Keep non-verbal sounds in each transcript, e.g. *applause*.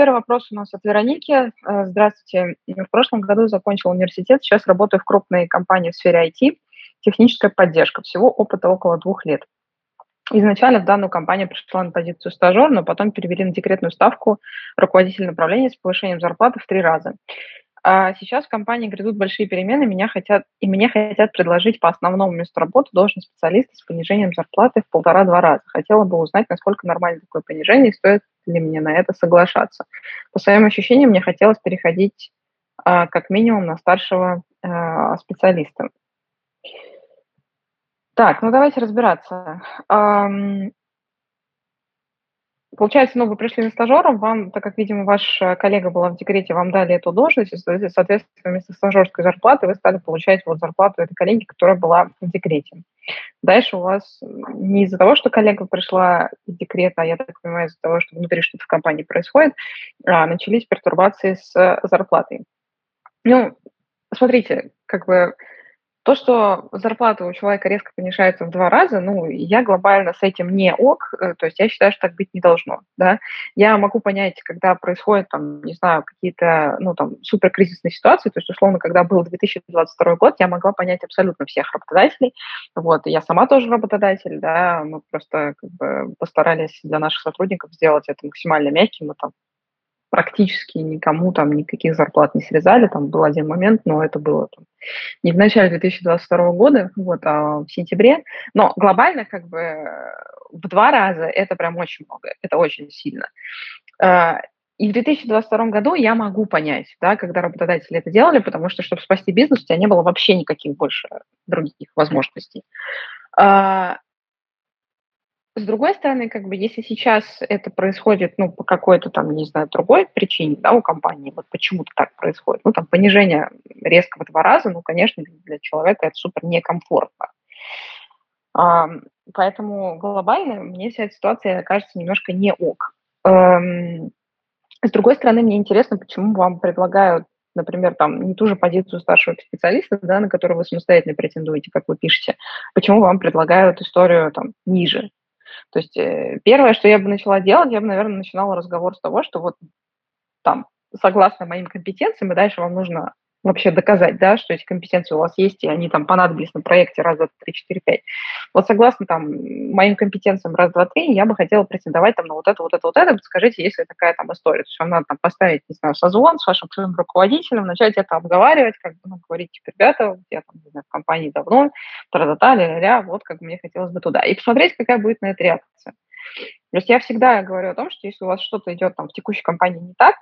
Первый вопрос у нас от Вероники. Э, здравствуйте. В прошлом году закончил университет, сейчас работаю в крупной компании в сфере IT, техническая поддержка. Всего опыта около двух лет. Изначально в данную компанию пришла на позицию стажер, но потом перевели на декретную ставку руководитель направления с повышением зарплаты в три раза. А сейчас в компании грядут большие перемены, меня хотят, и мне хотят предложить по основному месту работы должность специалиста с понижением зарплаты в полтора-два раза. Хотела бы узнать, насколько нормально такое понижение и стоит ли мне на это соглашаться. По своим ощущениям, мне хотелось переходить а, как минимум на старшего а, специалиста. Так, ну давайте разбираться. Получается, ну, вы пришли на стажером, вам, так как, видимо, ваш э, коллега была в декрете, вам дали эту должность, и, соответственно, вместо стажерской зарплаты вы стали получать вот зарплату этой коллеги, которая была в декрете. Дальше у вас не из-за того, что коллега пришла из декрета, а я так понимаю, из-за того, что внутри что-то в компании происходит, а, начались пертурбации с э, зарплатой. Ну, смотрите, как бы то, что зарплата у человека резко понижается в два раза, ну, я глобально с этим не ок, э, то есть я считаю, что так быть не должно, да. Я могу понять, когда происходят, там, не знаю, какие-то, ну, там, суперкризисные ситуации, то есть, условно, когда был 2022 год, я могла понять абсолютно всех работодателей, вот, я сама тоже работодатель, да, мы просто, как бы, постарались для наших сотрудников сделать это максимально мягким, мы там практически никому там никаких зарплат не срезали. Там был один момент, но это было там, не в начале 2022 года, вот, а в сентябре. Но глобально как бы в два раза это прям очень много, это очень сильно. А, и в 2022 году я могу понять, да, когда работодатели это делали, потому что, чтобы спасти бизнес, у тебя не было вообще никаких больше других возможностей. С другой стороны, как бы, если сейчас это происходит, ну, по какой-то там, не знаю, другой причине, да, у компании, вот почему-то так происходит, ну, там, понижение резко в два раза, ну, конечно, для человека это супер некомфортно. Поэтому глобально мне вся эта ситуация кажется немножко не ок. Эм, с другой стороны, мне интересно, почему вам предлагают например, там, не ту же позицию старшего специалиста, да, на которую вы самостоятельно претендуете, как вы пишете, почему вам предлагают историю там ниже, то есть э, первое, что я бы начала делать, я бы, наверное, начинала разговор с того, что вот там, согласно моим компетенциям, и дальше вам нужно вообще доказать, да, что эти компетенции у вас есть, и они там понадобились на проекте раз, два, три, четыре, пять. Вот согласно там моим компетенциям раз, два, три, я бы хотела претендовать там на вот это, вот это, вот это. Скажите, если такая там история. То есть вам надо там поставить, не знаю, созвон с вашим своим руководителем, начать это обговаривать, как бы, ну, говорить, типа, ребята, я там, не знаю, в компании давно, тра-та-та, ля-ля, вот как мне хотелось бы туда. И посмотреть, какая будет на это реакция. То есть я всегда говорю о том, что если у вас что-то идет там в текущей компании не так,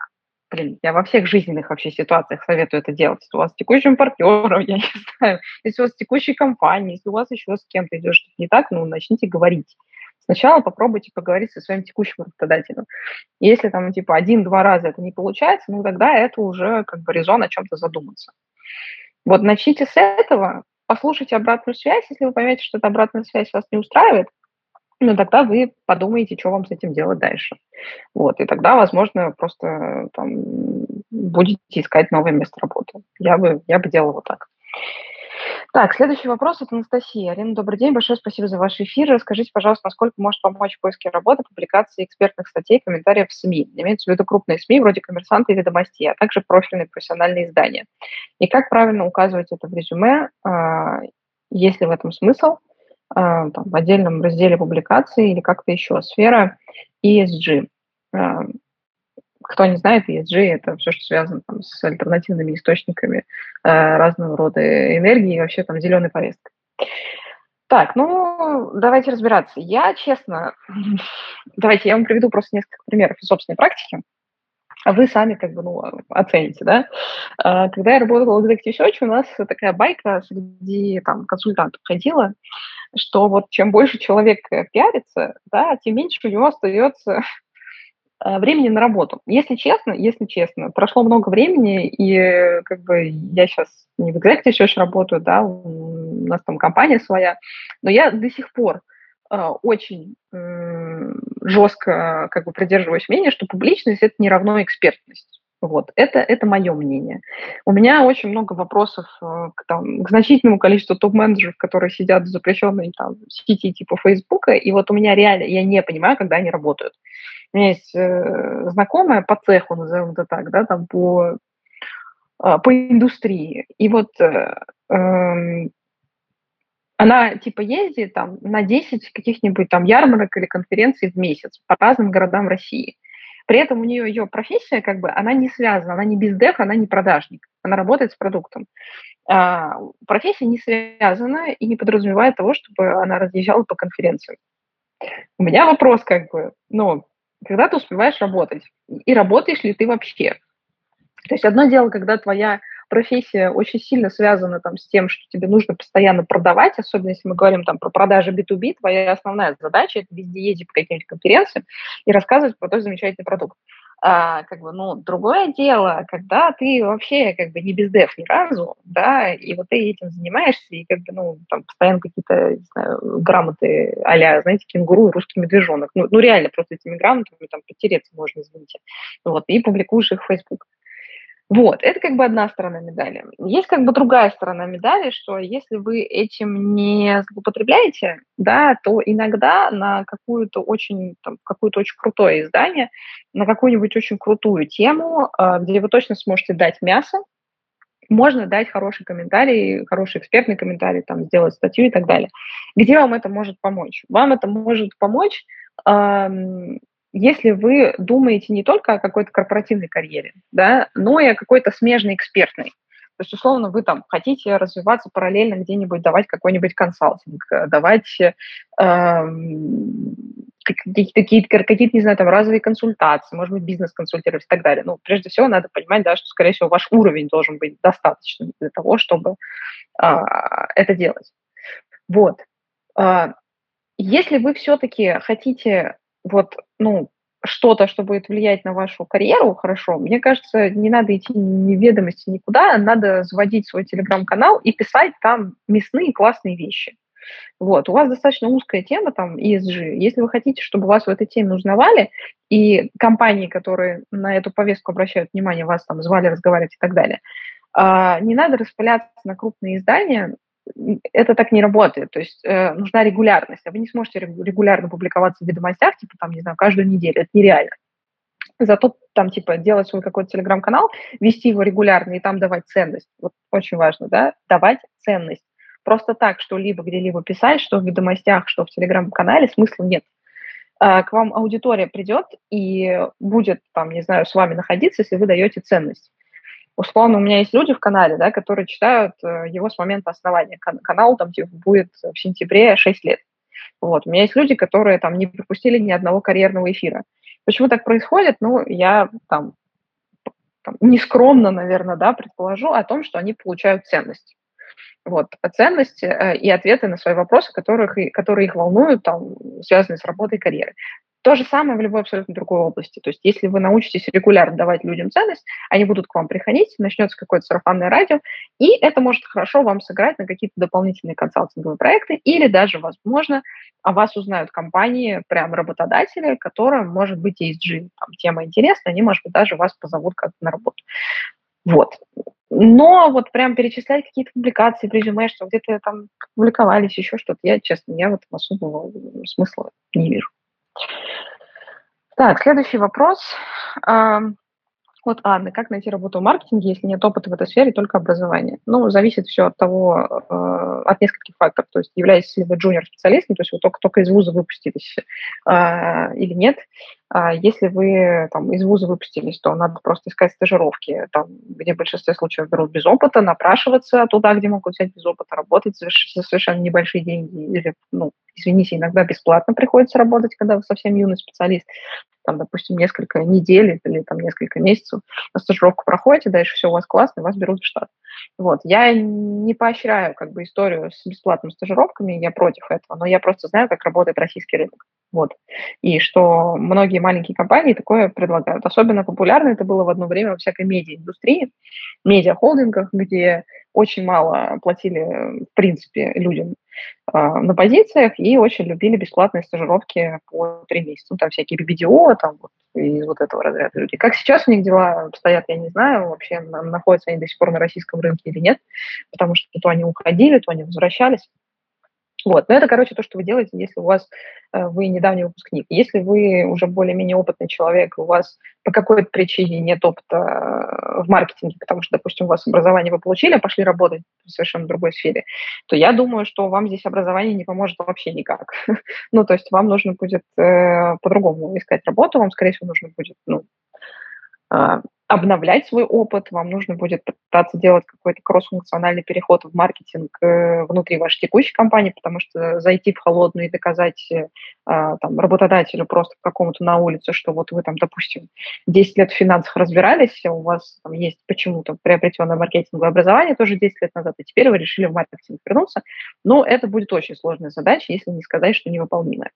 блин, я во всех жизненных вообще ситуациях советую это делать. Если у вас с текущим партнером, *laughs* я не знаю, если у вас с текущей компанией, если у вас еще с кем-то идет что-то не так, ну, начните говорить. Сначала попробуйте поговорить со своим текущим работодателем. Если там, типа, один-два раза это не получается, ну, тогда это уже как бы резон о чем-то задуматься. Вот начните с этого, послушайте обратную связь. Если вы поймете, что эта обратная связь вас не устраивает, ну, тогда вы подумаете, что вам с этим делать дальше. Вот, и тогда, возможно, просто там, будете искать новое место работы. Я бы, я бы делала вот так. Так, следующий вопрос от Анастасии. Арина, добрый день, большое спасибо за ваш эфир. Расскажите, пожалуйста, насколько может помочь в поиске работы, публикации экспертных статей, комментариев в СМИ. Имеется в виду крупные СМИ, вроде «Коммерсанта» и «Ведомости», а также профильные профессиональные издания. И как правильно указывать это в резюме, а, есть ли в этом смысл, там, в отдельном разделе публикации или как-то еще. Сфера ESG. А, кто не знает, ESG – это все, что связано там, с альтернативными источниками э, разного рода энергии и вообще там зеленой повесткой. Так, ну, давайте разбираться. Я, честно, *laughs* давайте я вам приведу просто несколько примеров из собственной практики, а вы сами как бы, ну, оцените, да. А, когда я работала в Executive Search, у нас такая байка среди там консультантов ходила, что вот чем больше человек пиарится, да, тем меньше у него остается Э, времени на работу. Если честно, если честно, прошло много времени, и как бы я сейчас не в Executive Search работаю, да, у нас там компания своя, но я до сих пор э, очень э, жестко как бы придерживаюсь мнения, что публичность – это не равно экспертность. Вот, это, это мое мнение. У меня очень много вопросов э, к, там, к значительному количеству топ-менеджеров, которые сидят в запрещенной там, сети типа Фейсбука, и вот у меня реально, я не понимаю, когда они работают. У меня есть э, знакомая по цеху, назовем это так, да, там по, э, по индустрии. И вот э, э, она типа ездит там на 10 каких-нибудь там ярмарок или конференций в месяц по разным городам России. При этом у нее ее профессия, как бы, она не связана, она не бездев, она не продажник, она работает с продуктом. А, профессия не связана и не подразумевает того, чтобы она разъезжала по конференциям. У меня вопрос, как бы, ну, когда ты успеваешь работать, и работаешь ли ты вообще. То есть одно дело, когда твоя профессия очень сильно связана там, с тем, что тебе нужно постоянно продавать, особенно если мы говорим там, про продажи B2B, твоя основная задача – это везде ездить по каким-нибудь конференциям и рассказывать про твой замечательный продукт. А, как бы, ну, другое дело, когда ты вообще как бы не без дев ни разу, да, и вот ты этим занимаешься, и как бы, ну, там постоянно какие-то, знаю, грамоты а знаете, кенгуру и русский медвежонок. Ну, ну, реально просто этими грамотами там потереться можно, извините. Вот, и публикуешь их в Facebook. Вот, это как бы одна сторона медали. Есть как бы другая сторона медали, что если вы этим не злоупотребляете, да, то иногда на какую-то очень, там, какую-то очень крутое издание, на какую-нибудь очень крутую тему, а, где вы точно сможете дать мясо, можно дать хороший комментарий, хороший экспертный комментарий, там, сделать статью и так далее. Где вам это может помочь? Вам это может помочь если вы думаете не только о какой-то корпоративной карьере, да, но и о какой-то смежной экспертной. То есть, условно, вы там хотите развиваться параллельно где-нибудь, давать какой-нибудь консалтинг, э, давать э, какие-то, какие не знаю, там, разовые консультации, может быть, бизнес-консультировать и так далее. Ну, прежде всего, надо понимать, да, что, скорее всего, ваш уровень должен быть достаточным для того, чтобы э, это делать. Вот. Э, если вы все-таки хотите вот, ну, что-то, что будет влиять на вашу карьеру, хорошо, мне кажется, не надо идти ни ведомости никуда, надо заводить свой телеграм-канал и писать там мясные классные вещи. Вот, у вас достаточно узкая тема там ESG. Если вы хотите, чтобы вас в этой теме узнавали, и компании, которые на эту повестку обращают внимание, вас там звали разговаривать и так далее, а, не надо распыляться на крупные издания, это так не работает. То есть э, нужна регулярность. А вы не сможете регулярно публиковаться в ведомостях, типа там, не знаю, каждую неделю. Это нереально. Зато там, типа, делать свой какой-то телеграм-канал, вести его регулярно и там давать ценность. Вот очень важно, да, давать ценность. Просто так что-либо где-либо писать, что в ведомостях, что в телеграм-канале, смысла нет. А, к вам аудитория придет и будет, там, не знаю, с вами находиться, если вы даете ценность условно, у меня есть люди в канале, да, которые читают э, его с момента основания. Канал там типа, будет в сентябре 6 лет. Вот. У меня есть люди, которые там не пропустили ни одного карьерного эфира. Почему так происходит? Ну, я там, там нескромно, наверное, да, предположу о том, что они получают ценность. Вот, ценности э, и ответы на свои вопросы, которых, которые их волнуют, там, связанные с работой и карьерой. То же самое в любой абсолютно другой области. То есть если вы научитесь регулярно давать людям ценность, они будут к вам приходить, начнется какое-то сарафанное радио, и это может хорошо вам сыграть на какие-то дополнительные консалтинговые проекты, или даже, возможно, о вас узнают компании, прям работодатели, которым, может быть, ESG там, тема интересна, они, может быть, даже вас позовут как-то на работу. Вот. Но вот прям перечислять какие-то публикации резюме, что где-то там публиковались, еще что-то, я, честно, я в этом особого смысла не вижу. Так, следующий вопрос. Вот Анны, как найти работу в маркетинге, если нет опыта в этой сфере, только образование? Ну, зависит все от того, э, от нескольких факторов. То есть, являетесь ли вы джуниор-специалистом, то есть вы только, только из вуза выпустились э, или нет. А если вы там, из вуза выпустились, то надо просто искать стажировки, там, где в большинстве случаев берут без опыта, напрашиваться туда, где могут взять без опыта, работать за совершенно небольшие деньги. Или, ну, извините, иногда бесплатно приходится работать, когда вы совсем юный специалист там, допустим, несколько недель или там несколько месяцев на стажировку проходите, дальше все у вас классно, вас берут в штат. Вот. Я не поощряю как бы историю с бесплатными стажировками, я против этого, но я просто знаю, как работает российский рынок. Вот. И что многие маленькие компании такое предлагают. Особенно популярно это было в одно время во всякой медиа-индустрии, медиа-холдингах, где очень мало платили, в принципе, людям э, на позициях и очень любили бесплатные стажировки по три месяца. Ну, там всякие BBDO, там вот из вот этого разряда люди. Как сейчас у них дела обстоят, я не знаю, вообще находятся они до сих пор на российском рынке или нет, потому что то они уходили, то они возвращались. Вот. Но это, короче, то, что вы делаете, если у вас э, вы недавний выпускник. Если вы уже более-менее опытный человек, у вас по какой-то причине нет опыта э, в маркетинге, потому что, допустим, у вас образование вы получили, а пошли работать в совершенно другой сфере, то я думаю, что вам здесь образование не поможет вообще никак. *laughs* ну, то есть вам нужно будет э, по-другому искать работу, вам, скорее всего, нужно будет ну, э, обновлять свой опыт, вам нужно будет пытаться делать какой-то кросс-функциональный переход в маркетинг э, внутри вашей текущей компании, потому что зайти в холодную и доказать э, там, работодателю просто какому-то на улице, что вот вы там, допустим, 10 лет в финансах разбирались, а у вас там есть почему-то приобретенное маркетинговое образование тоже 10 лет назад, и теперь вы решили в маркетинг вернуться, но это будет очень сложная задача, если не сказать, что невыполнимая.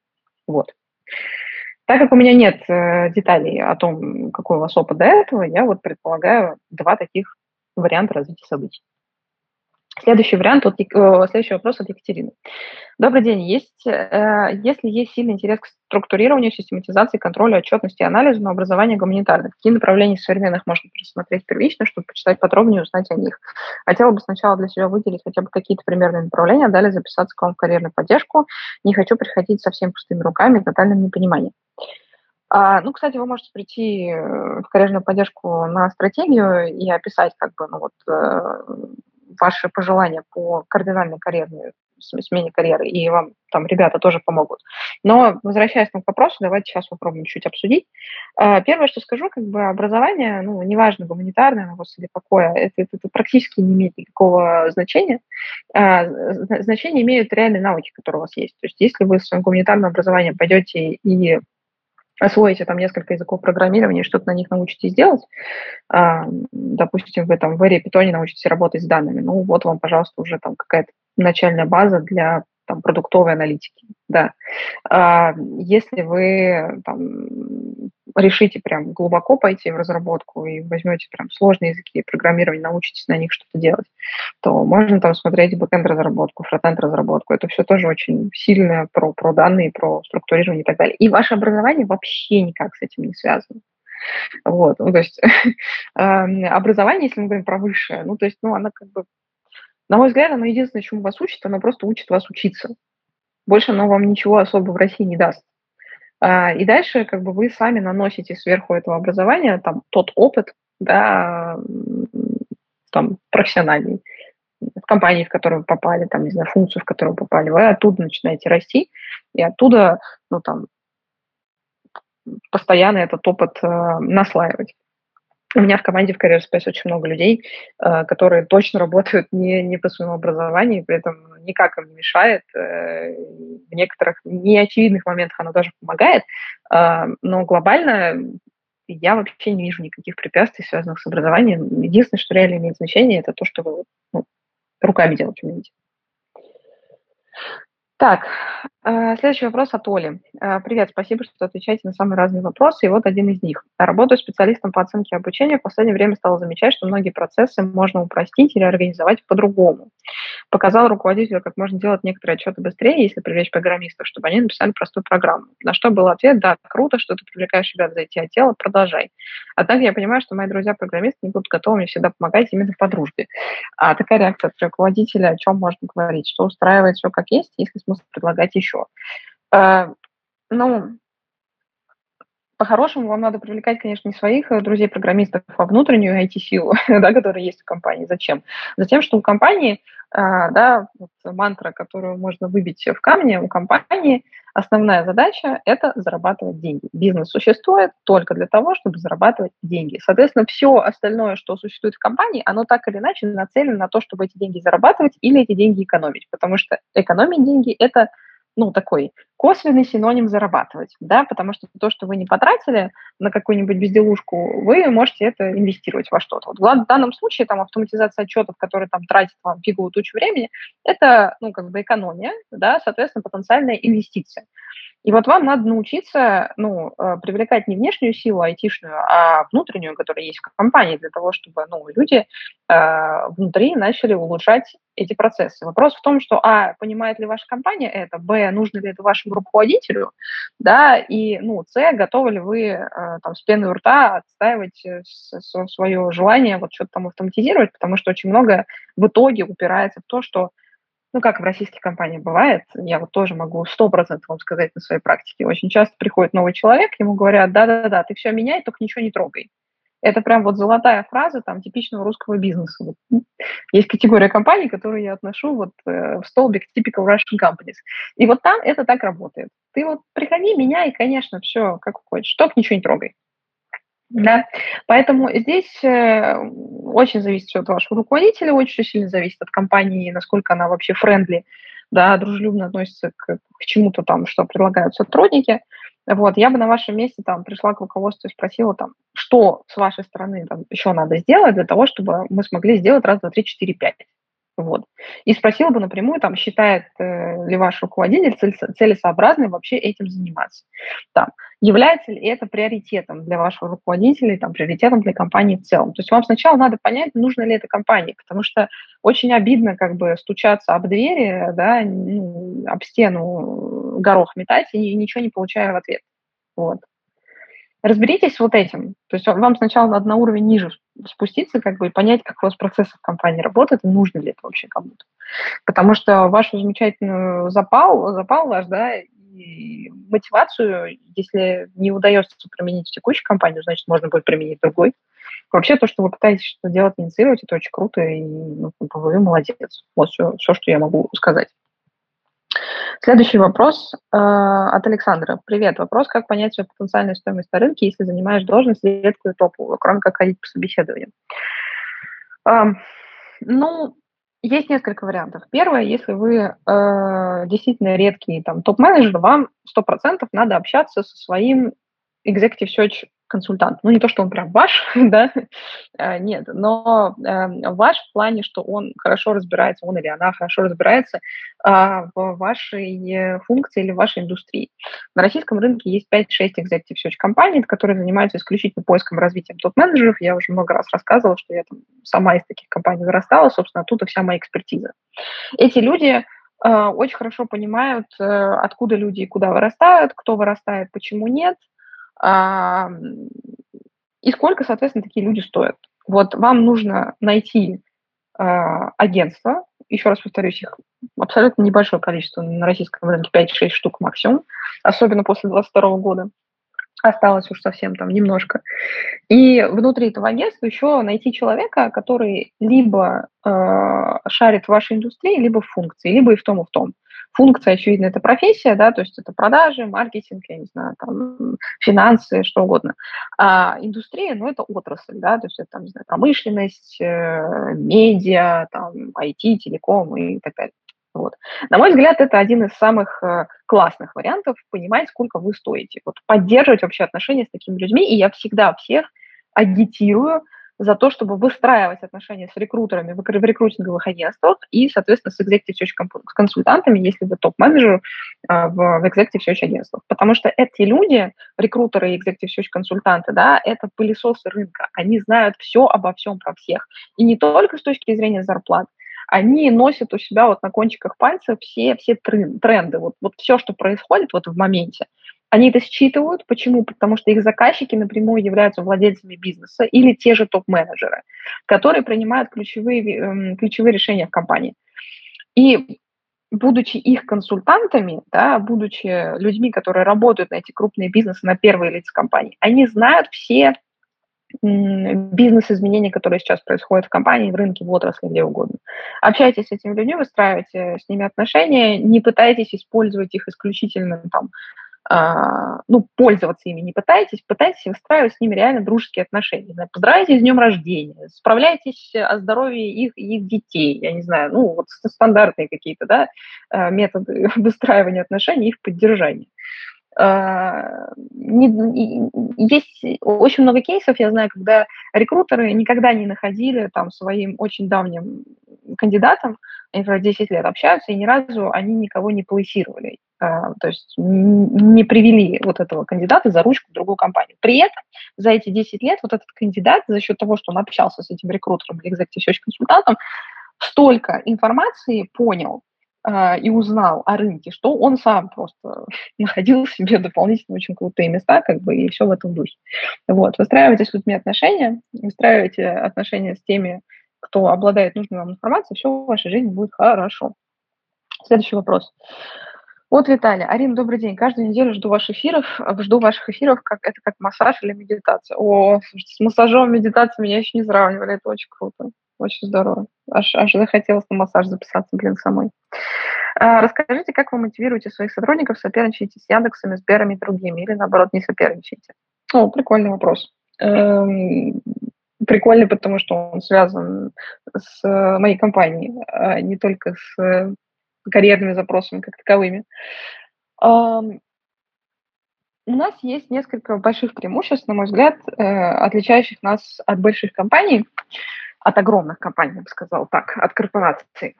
Вот. Так как у меня нет э, деталей о том, какой у вас опыт до этого, я вот предполагаю два таких варианта развития событий. Следующий вариант, от, э, следующий вопрос от Екатерины. Добрый день. Есть, э, если есть сильный интерес к структурированию, систематизации, контролю, отчетности и анализу на образование гуманитарных, какие направления современных можно просмотреть первично, чтобы почитать подробнее и узнать о них? Хотела бы сначала для себя выделить хотя бы какие-то примерные направления, а далее записаться к вам в карьерную поддержку. Не хочу приходить совсем пустыми руками и тотальным непониманием. А, ну, кстати, вы можете прийти э, в карьерную поддержку на стратегию и описать как бы ну, вот, ваши пожелания по кардинальной карьерной смене карьеры, и вам там ребята тоже помогут. Но возвращаясь к вопросу, давайте сейчас попробуем чуть обсудить. А, первое, что скажу, как бы образование, ну, неважно, гуманитарное, ну, господи, какое, это, это, это практически не имеет никакого значения. А, значение имеют реальные науки, которые у вас есть. То есть если вы в своем гуманитарном образовании пойдете и освоите там несколько языков программирования, что-то на них научитесь делать, а, допустим, вы там в Эре Питоне научитесь работать с данными, ну вот вам, пожалуйста, уже там какая-то начальная база для там, продуктовой аналитики, да. А, если вы там, решите прям глубоко пойти в разработку и возьмете прям сложные языки программирования, научитесь на них что-то делать, то можно там смотреть бэкенд разработку, фронтенд разработку. Это все тоже очень сильно про, про данные, про структурирование и так далее. И ваше образование вообще никак с этим не связано. Вот, ну, то есть *laughs* образование, если мы говорим про высшее, ну, то есть, ну, оно как бы на мой взгляд, оно единственное, чему вас учит, оно просто учит вас учиться. Больше оно вам ничего особо в России не даст. А, и дальше как бы вы сами наносите сверху этого образования там тот опыт, да, там профессиональный, в компании, в которую вы попали, там, не знаю, функцию, в которую вы попали, вы оттуда начинаете расти, и оттуда, ну, там, постоянно этот опыт э, наслаивать. У меня в команде в Career Space очень много людей, э, которые точно работают не, не по своему образованию, при этом никак им не мешает. Э, в некоторых неочевидных моментах оно даже помогает, э, но глобально я вообще не вижу никаких препятствий, связанных с образованием. Единственное, что реально имеет значение, это то, что вы ну, руками делать умеете. Так, э, следующий вопрос от Оли. Э, привет, спасибо, что отвечаете на самые разные вопросы, и вот один из них. Работаю специалистом по оценке обучения, в последнее время стала замечать, что многие процессы можно упростить или организовать по-другому. Показал руководителю, как можно делать некоторые отчеты быстрее, если привлечь программистов, чтобы они написали простую программу. На что был ответ, да, круто, что ты привлекаешь ребят за эти отделы, продолжай. Однако я понимаю, что мои друзья-программисты не будут готовы мне всегда помогать именно по дружбе. А такая реакция от руководителя, о чем можно говорить, что устраивает все как есть, если смысл предлагать еще. А, ну, по-хорошему вам надо привлекать, конечно, не своих э, друзей-программистов, а внутреннюю IT-силу, *laughs* да, которая есть в компании. Зачем? Затем, что у компании, а, да, вот мантра, которую можно выбить в камне, у компании основная задача – это зарабатывать деньги. Бизнес существует только для того, чтобы зарабатывать деньги. Соответственно, все остальное, что существует в компании, оно так или иначе нацелено на то, чтобы эти деньги зарабатывать или эти деньги экономить. Потому что экономить деньги – это ну, такой косвенный синоним зарабатывать, да, потому что то, что вы не потратили на какую-нибудь безделушку, вы можете это инвестировать во что-то. Вот в данном случае там автоматизация отчетов, которые там тратит вам фиговую тучу времени, это, ну, как бы экономия, да, соответственно, потенциальная инвестиция. И вот вам надо научиться ну, э, привлекать не внешнюю силу айтишную, а внутреннюю, которая есть в компании, для того, чтобы ну, люди э, внутри начали улучшать эти процессы. Вопрос в том, что, а, понимает ли ваша компания это, б, нужно ли это вашему руководителю, да, и, ну, с, готовы ли вы э, там с пеной у рта отстаивать э, свое желание вот что-то там автоматизировать, потому что очень много в итоге упирается в то, что ну, как в российских компаниях бывает, я вот тоже могу сто процентов вам сказать на своей практике. Очень часто приходит новый человек, ему говорят, да-да-да, ты все меняй, только ничего не трогай. Это прям вот золотая фраза там типичного русского бизнеса. Есть категория компаний, которые я отношу вот э, в столбик typical Russian companies. И вот там это так работает. Ты вот приходи, меняй, конечно, все как хочешь, только ничего не трогай. Да, поэтому здесь э, очень зависит от вашего руководителя, очень сильно зависит от компании, насколько она вообще френдли, да, дружелюбно относится к, к чему-то там, что предлагают сотрудники. Вот, я бы на вашем месте там пришла к руководству и спросила там, что с вашей стороны там еще надо сделать для того, чтобы мы смогли сделать раз, два, три, четыре, пять. Вот. И спросила бы напрямую, там, считает э, ли ваш руководитель целесообразным вообще этим заниматься. Там, является ли это приоритетом для вашего руководителя, там, приоритетом для компании в целом. То есть вам сначала надо понять, нужно ли это компании, потому что очень обидно как бы стучаться об двери, да, ну, об стену горох метать и ничего не получая в ответ. Вот разберитесь вот этим. То есть вам сначала надо на уровень ниже спуститься, как бы, и понять, как у вас процессы в компании работают, и нужно ли это вообще кому-то. Потому что ваш замечательный запал, запал ваш, да, мотивацию, если не удается применить в текущей компании, значит, можно будет применить другой. Вообще, то, что вы пытаетесь что делать, инициировать, это очень круто, и ну, вы молодец. Вот все, все, что я могу сказать. Следующий вопрос э, от Александра. Привет. Вопрос, как понять свою потенциальную стоимость на рынке, если занимаешь должность редкую топовую, кроме как ходить по собеседованиям? Э, ну, есть несколько вариантов. Первое, если вы э, действительно редкий там, топ-менеджер, вам 100% надо общаться со своим executive search консультант. Ну, не то, что он прям ваш, *laughs* да, э, нет, но э, ваш в плане, что он хорошо разбирается, он или она хорошо разбирается а, в вашей функции или в вашей индустрии. На российском рынке есть 5-6 executive search компаний, которые занимаются исключительно поиском и развитием топ-менеджеров. Я уже много раз рассказывала, что я там сама из таких компаний вырастала, собственно, оттуда вся моя экспертиза. Эти люди э, очень хорошо понимают, откуда люди и куда вырастают, кто вырастает, почему нет – и сколько, соответственно, такие люди стоят. Вот вам нужно найти а, агентство, еще раз повторюсь, их абсолютно небольшое количество на российском рынке, 5-6 штук максимум, особенно после 2022 года. Осталось уж совсем там немножко. И внутри этого агентства еще найти человека, который либо э, шарит в вашей индустрии, либо в функции, либо и в том, и в том. Функция, очевидно, это профессия, да, то есть это продажи, маркетинг, я не знаю, там, финансы, что угодно. А индустрия, ну, это отрасль, да, то есть это, там, не знаю, промышленность, э, медиа, там, IT, телеком и так далее. Вот. На мой взгляд, это один из самых э, классных вариантов понимать, сколько вы стоите. Вот поддерживать вообще отношения с такими людьми. И я всегда всех агитирую за то, чтобы выстраивать отношения с рекрутерами в рекрутинговых агентствах и, соответственно, с executive search консультантами, если вы топ-менеджер а, в, executive search агентствах. Потому что эти люди, рекрутеры и executive search консультанты, да, это пылесосы рынка. Они знают все обо всем про всех. И не только с точки зрения зарплат, они носят у себя вот на кончиках пальцев все, все тренды, вот, вот все, что происходит вот в моменте. Они это считывают. Почему? Потому что их заказчики напрямую являются владельцами бизнеса или те же топ-менеджеры, которые принимают ключевые, эм, ключевые решения в компании. И будучи их консультантами, да, будучи людьми, которые работают на эти крупные бизнесы, на первые лица компании, они знают все бизнес-изменения, которые сейчас происходят в компании, в рынке, в отрасли, где угодно. Общайтесь с этими людьми, выстраивайте с ними отношения, не пытайтесь использовать их исключительно там, ну, пользоваться ими не пытайтесь, пытайтесь выстраивать с ними реально дружеские отношения. Поздравляйте с днем рождения, справляйтесь о здоровье их, их детей, я не знаю, ну, вот стандартные какие-то, да, а, методы *laughs* выстраивания отношений, их поддержания. А, есть очень много кейсов, я знаю, когда рекрутеры никогда не находили там своим очень давним кандидатам, они про 10 лет общаются, и ни разу они никого не плейсировали, а, то есть не привели вот этого кандидата за ручку в другую компанию. При этом за эти 10 лет вот этот кандидат за счет того, что он общался с этим рекрутером или executive консультантом, столько информации понял, и узнал о рынке, что он сам просто *laughs* находил себе дополнительно очень крутые места, как бы, и все в этом духе. Вот, выстраивайте с людьми отношения, выстраивайте отношения с теми, кто обладает нужной вам информацией, все в вашей жизни будет хорошо. Следующий вопрос. Вот, Виталий. Арина, добрый день. Каждую неделю жду ваших эфиров. Жду ваших эфиров, как это как массаж или медитация. О, с массажом медитацией меня еще не сравнивали. Это очень круто. Очень здорово. Аж, аж захотелось на массаж записаться, блин, самой. А, расскажите, как вы мотивируете своих сотрудников, соперничаете с Яндексами, Сберами и другими, или наоборот не соперничаете? О, прикольный вопрос. Эм, прикольный, потому что он связан с моей компанией, а не только с карьерными запросами как таковыми. Эм, у нас есть несколько больших преимуществ, на мой взгляд, э, отличающих нас от больших компаний от огромных компаний, я бы сказала так, от корпораций.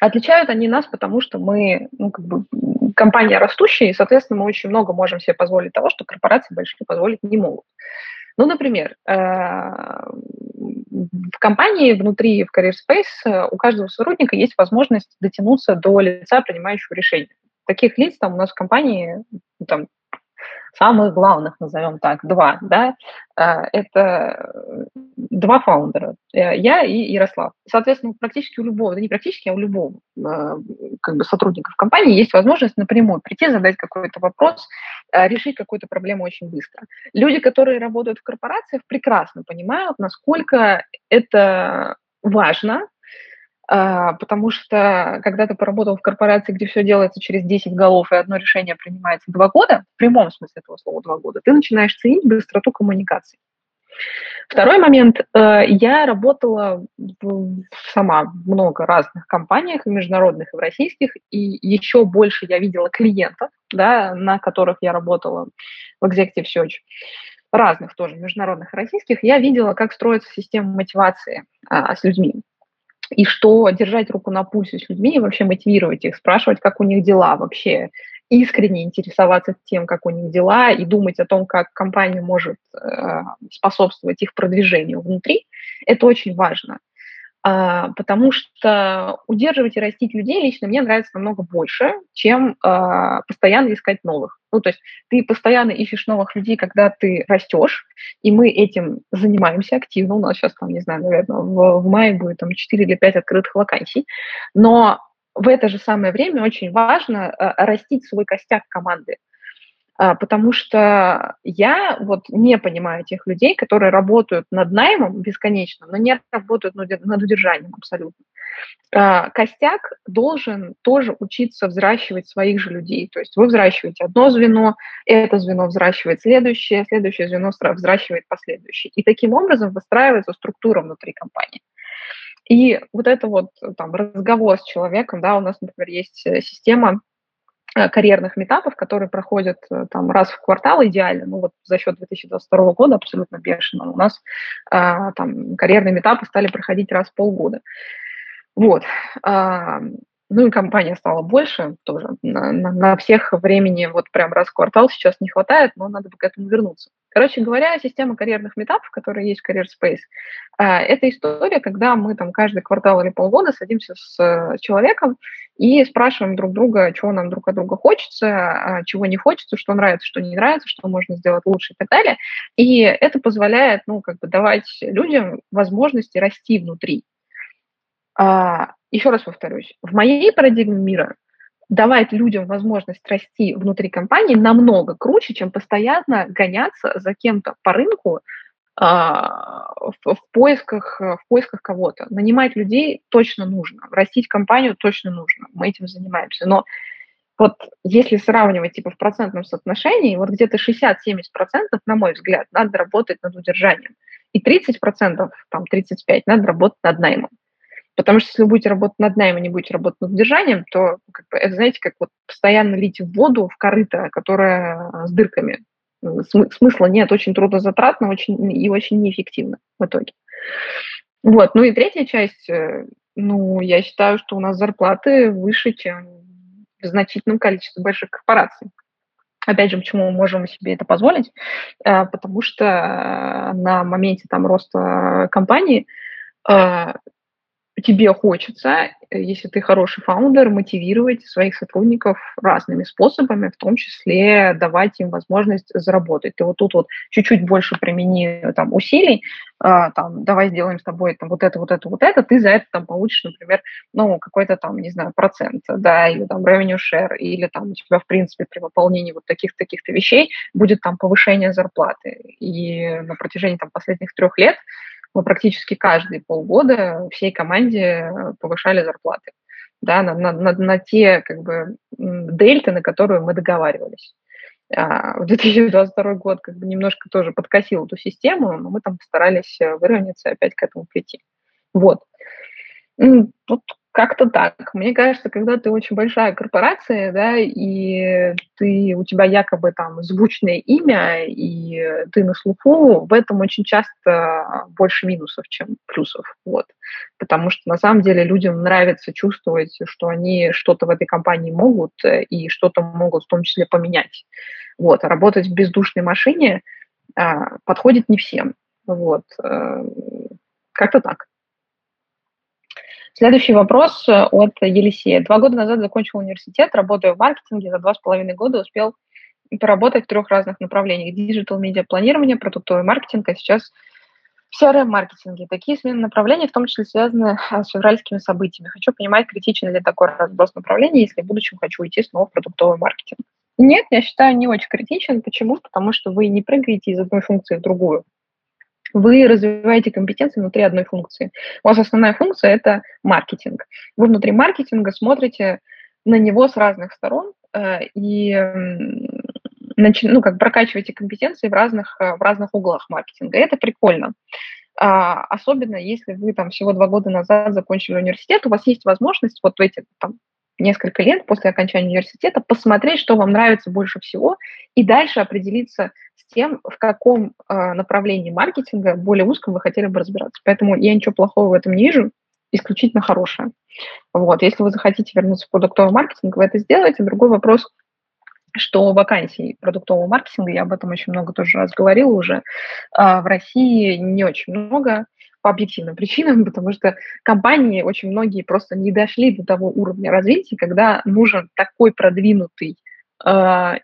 Отличают они нас, потому что мы, ну, как бы, компания растущая, и, соответственно, мы очень много можем себе позволить того, что корпорации большие позволить не могут. Ну, например, э, в компании внутри, в Career Space, э, у каждого сотрудника есть возможность дотянуться до лица, принимающего решение. Таких лиц там у нас в компании там, самых главных, назовем так, два, да, а, это два фаундера, э, я и Ярослав. Соответственно, практически у любого, да не практически, а у любого как бы сотрудника в компании есть возможность напрямую прийти, задать какой-то вопрос, решить какую-то проблему очень быстро. Люди, которые работают в корпорациях, прекрасно понимают, насколько это важно потому что когда ты поработал в корпорации, где все делается через 10 голов и одно решение принимается два года, в прямом смысле этого слова два года, ты начинаешь ценить быстроту коммуникации. Второй момент. Э, я работала сама в много разных компаниях, и международных, и в российских, и еще больше я видела клиентов, да, на которых я работала в Executive Search, разных тоже, международных и российских. Я видела, как строится система мотивации а, с людьми и что держать руку на пульсе с людьми и вообще мотивировать их, спрашивать, как у них дела вообще, искренне интересоваться тем, как у них дела, и думать о том, как компания может э, способствовать их продвижению внутри, это очень важно. А, потому что удерживать и растить людей лично мне нравится намного больше, чем а, постоянно искать новых. Ну, то есть ты постоянно ищешь новых людей, когда ты растешь, и мы этим занимаемся активно. У нас сейчас там, не знаю, наверное, в, в мае будет там 4 или 5 открытых вакансий. Но в это же самое время очень важно а, растить свой костяк команды. А, потому что я вот не понимаю тех людей, которые работают над наймом бесконечно, но не работают над удержанием абсолютно. А, костяк должен тоже учиться взращивать своих же людей. То есть вы взращиваете одно звено, это звено взращивает следующее, следующее звено взращивает последующее. И таким образом выстраивается структура внутри компании. И вот это вот там разговор с человеком, да, у нас, например, есть э, система Э, карьерных метапов, которые проходят э, там раз в квартал идеально, ну вот за счет 2022 года абсолютно бешено. У нас а, там карьерные метапы стали проходить раз в полгода. Вот. А, ну и компания стала больше тоже. На, на, на всех времени вот прям раз в квартал сейчас не хватает, но надо бы к этому вернуться. Короче говоря, система карьерных метапов, которая есть в Career Space, а, это история, когда мы там каждый квартал или полгода садимся с э, человеком и спрашиваем друг друга, чего нам друг от друга хочется, а, чего не хочется, что нравится, что не нравится, что можно сделать лучше и так далее. И это позволяет, ну, как бы давать людям возможности расти внутри. А, еще раз повторюсь, в моей парадигме мира давать людям возможность расти внутри компании намного круче, чем постоянно гоняться за кем-то по рынку а, в, в поисках, в поисках кого-то. Нанимать людей точно нужно, растить компанию точно нужно. Мы этим занимаемся. Но вот если сравнивать типа в процентном соотношении, вот где-то 60-70%, на мой взгляд, надо работать над удержанием. И 30%, там 35% надо работать над наймом. Потому что если вы будете работать над наймом, не будете работать над удержанием, то как бы, это, знаете, как вот постоянно лить воду в корыто, которая с дырками. Смысла нет, очень трудозатратно очень, и очень неэффективно в итоге. Вот. Ну и третья часть, э, ну, я считаю, что у нас зарплаты выше, чем в значительном количестве больших корпораций. Опять же, почему мы можем себе это позволить? Э, потому что на моменте там роста компании э, тебе хочется, э, если ты хороший фаундер, мотивировать своих сотрудников разными способами, в том числе давать им возможность заработать. Ты вот тут вот чуть-чуть больше примени там, усилий, э, там, давай сделаем с тобой там, вот это, вот это, вот это, ты за это там получишь, например, ну, какой-то там, не знаю, процент, да, или там revenue share, или там у тебя, в принципе, при выполнении вот таких-таких-то вещей будет там повышение зарплаты. И на протяжении там последних трех лет мы практически каждые полгода всей команде повышали зарплаты да, на, на, на, на те как бы дельты, на которые мы договаривались. А, в 2022 год как бы немножко тоже подкосил эту систему, но мы там старались э, выровняться и опять к этому прийти. Вот. Тут как-то так. Мне кажется, когда ты очень большая корпорация, да, и ты, у тебя якобы там звучное имя, и ты на слуху, в этом очень часто больше минусов, чем плюсов. Вот. Потому что на самом деле людям нравится чувствовать, что они что-то в этой компании могут и что-то могут в том числе поменять. Вот. А работать в бездушной машине а, подходит не всем. Вот. А, как-то так. Следующий вопрос э, от Елисея. Два года назад закончил университет, работаю в маркетинге, за два с половиной года успел поработать в трех разных направлениях. Digital медиа планирование, продуктовый маркетинг, а сейчас в CRM-маркетинге. Такие смены направлений в том числе связаны а, с февральскими событиями. Хочу понимать, критичен ли такой разброс направлений, если в будущем хочу уйти снова в продуктовый маркетинг. Нет, я считаю, не очень критичен. Почему? Потому что вы не прыгаете из одной функции в другую вы развиваете компетенции внутри одной функции. У вас основная функция – это маркетинг. Вы внутри маркетинга смотрите на него с разных сторон э, и начи, ну, как прокачиваете компетенции в разных, э, в разных углах маркетинга. И это прикольно. А, особенно если вы там всего два года назад закончили университет, у вас есть возможность вот в эти там, несколько лет после окончания университета посмотреть, что вам нравится больше всего, и дальше определиться с тем, в каком э, направлении маркетинга более узком вы хотели бы разбираться. Поэтому я ничего плохого в этом не вижу, исключительно хорошее. Вот. Если вы захотите вернуться в продуктовый маркетинг, вы это сделаете. Другой вопрос, что вакансий продуктового маркетинга, я об этом очень много тоже раз говорила уже, э, в России не очень много по объективным причинам, *laughs* потому что компании очень многие просто не дошли до того уровня развития, когда нужен такой продвинутый э,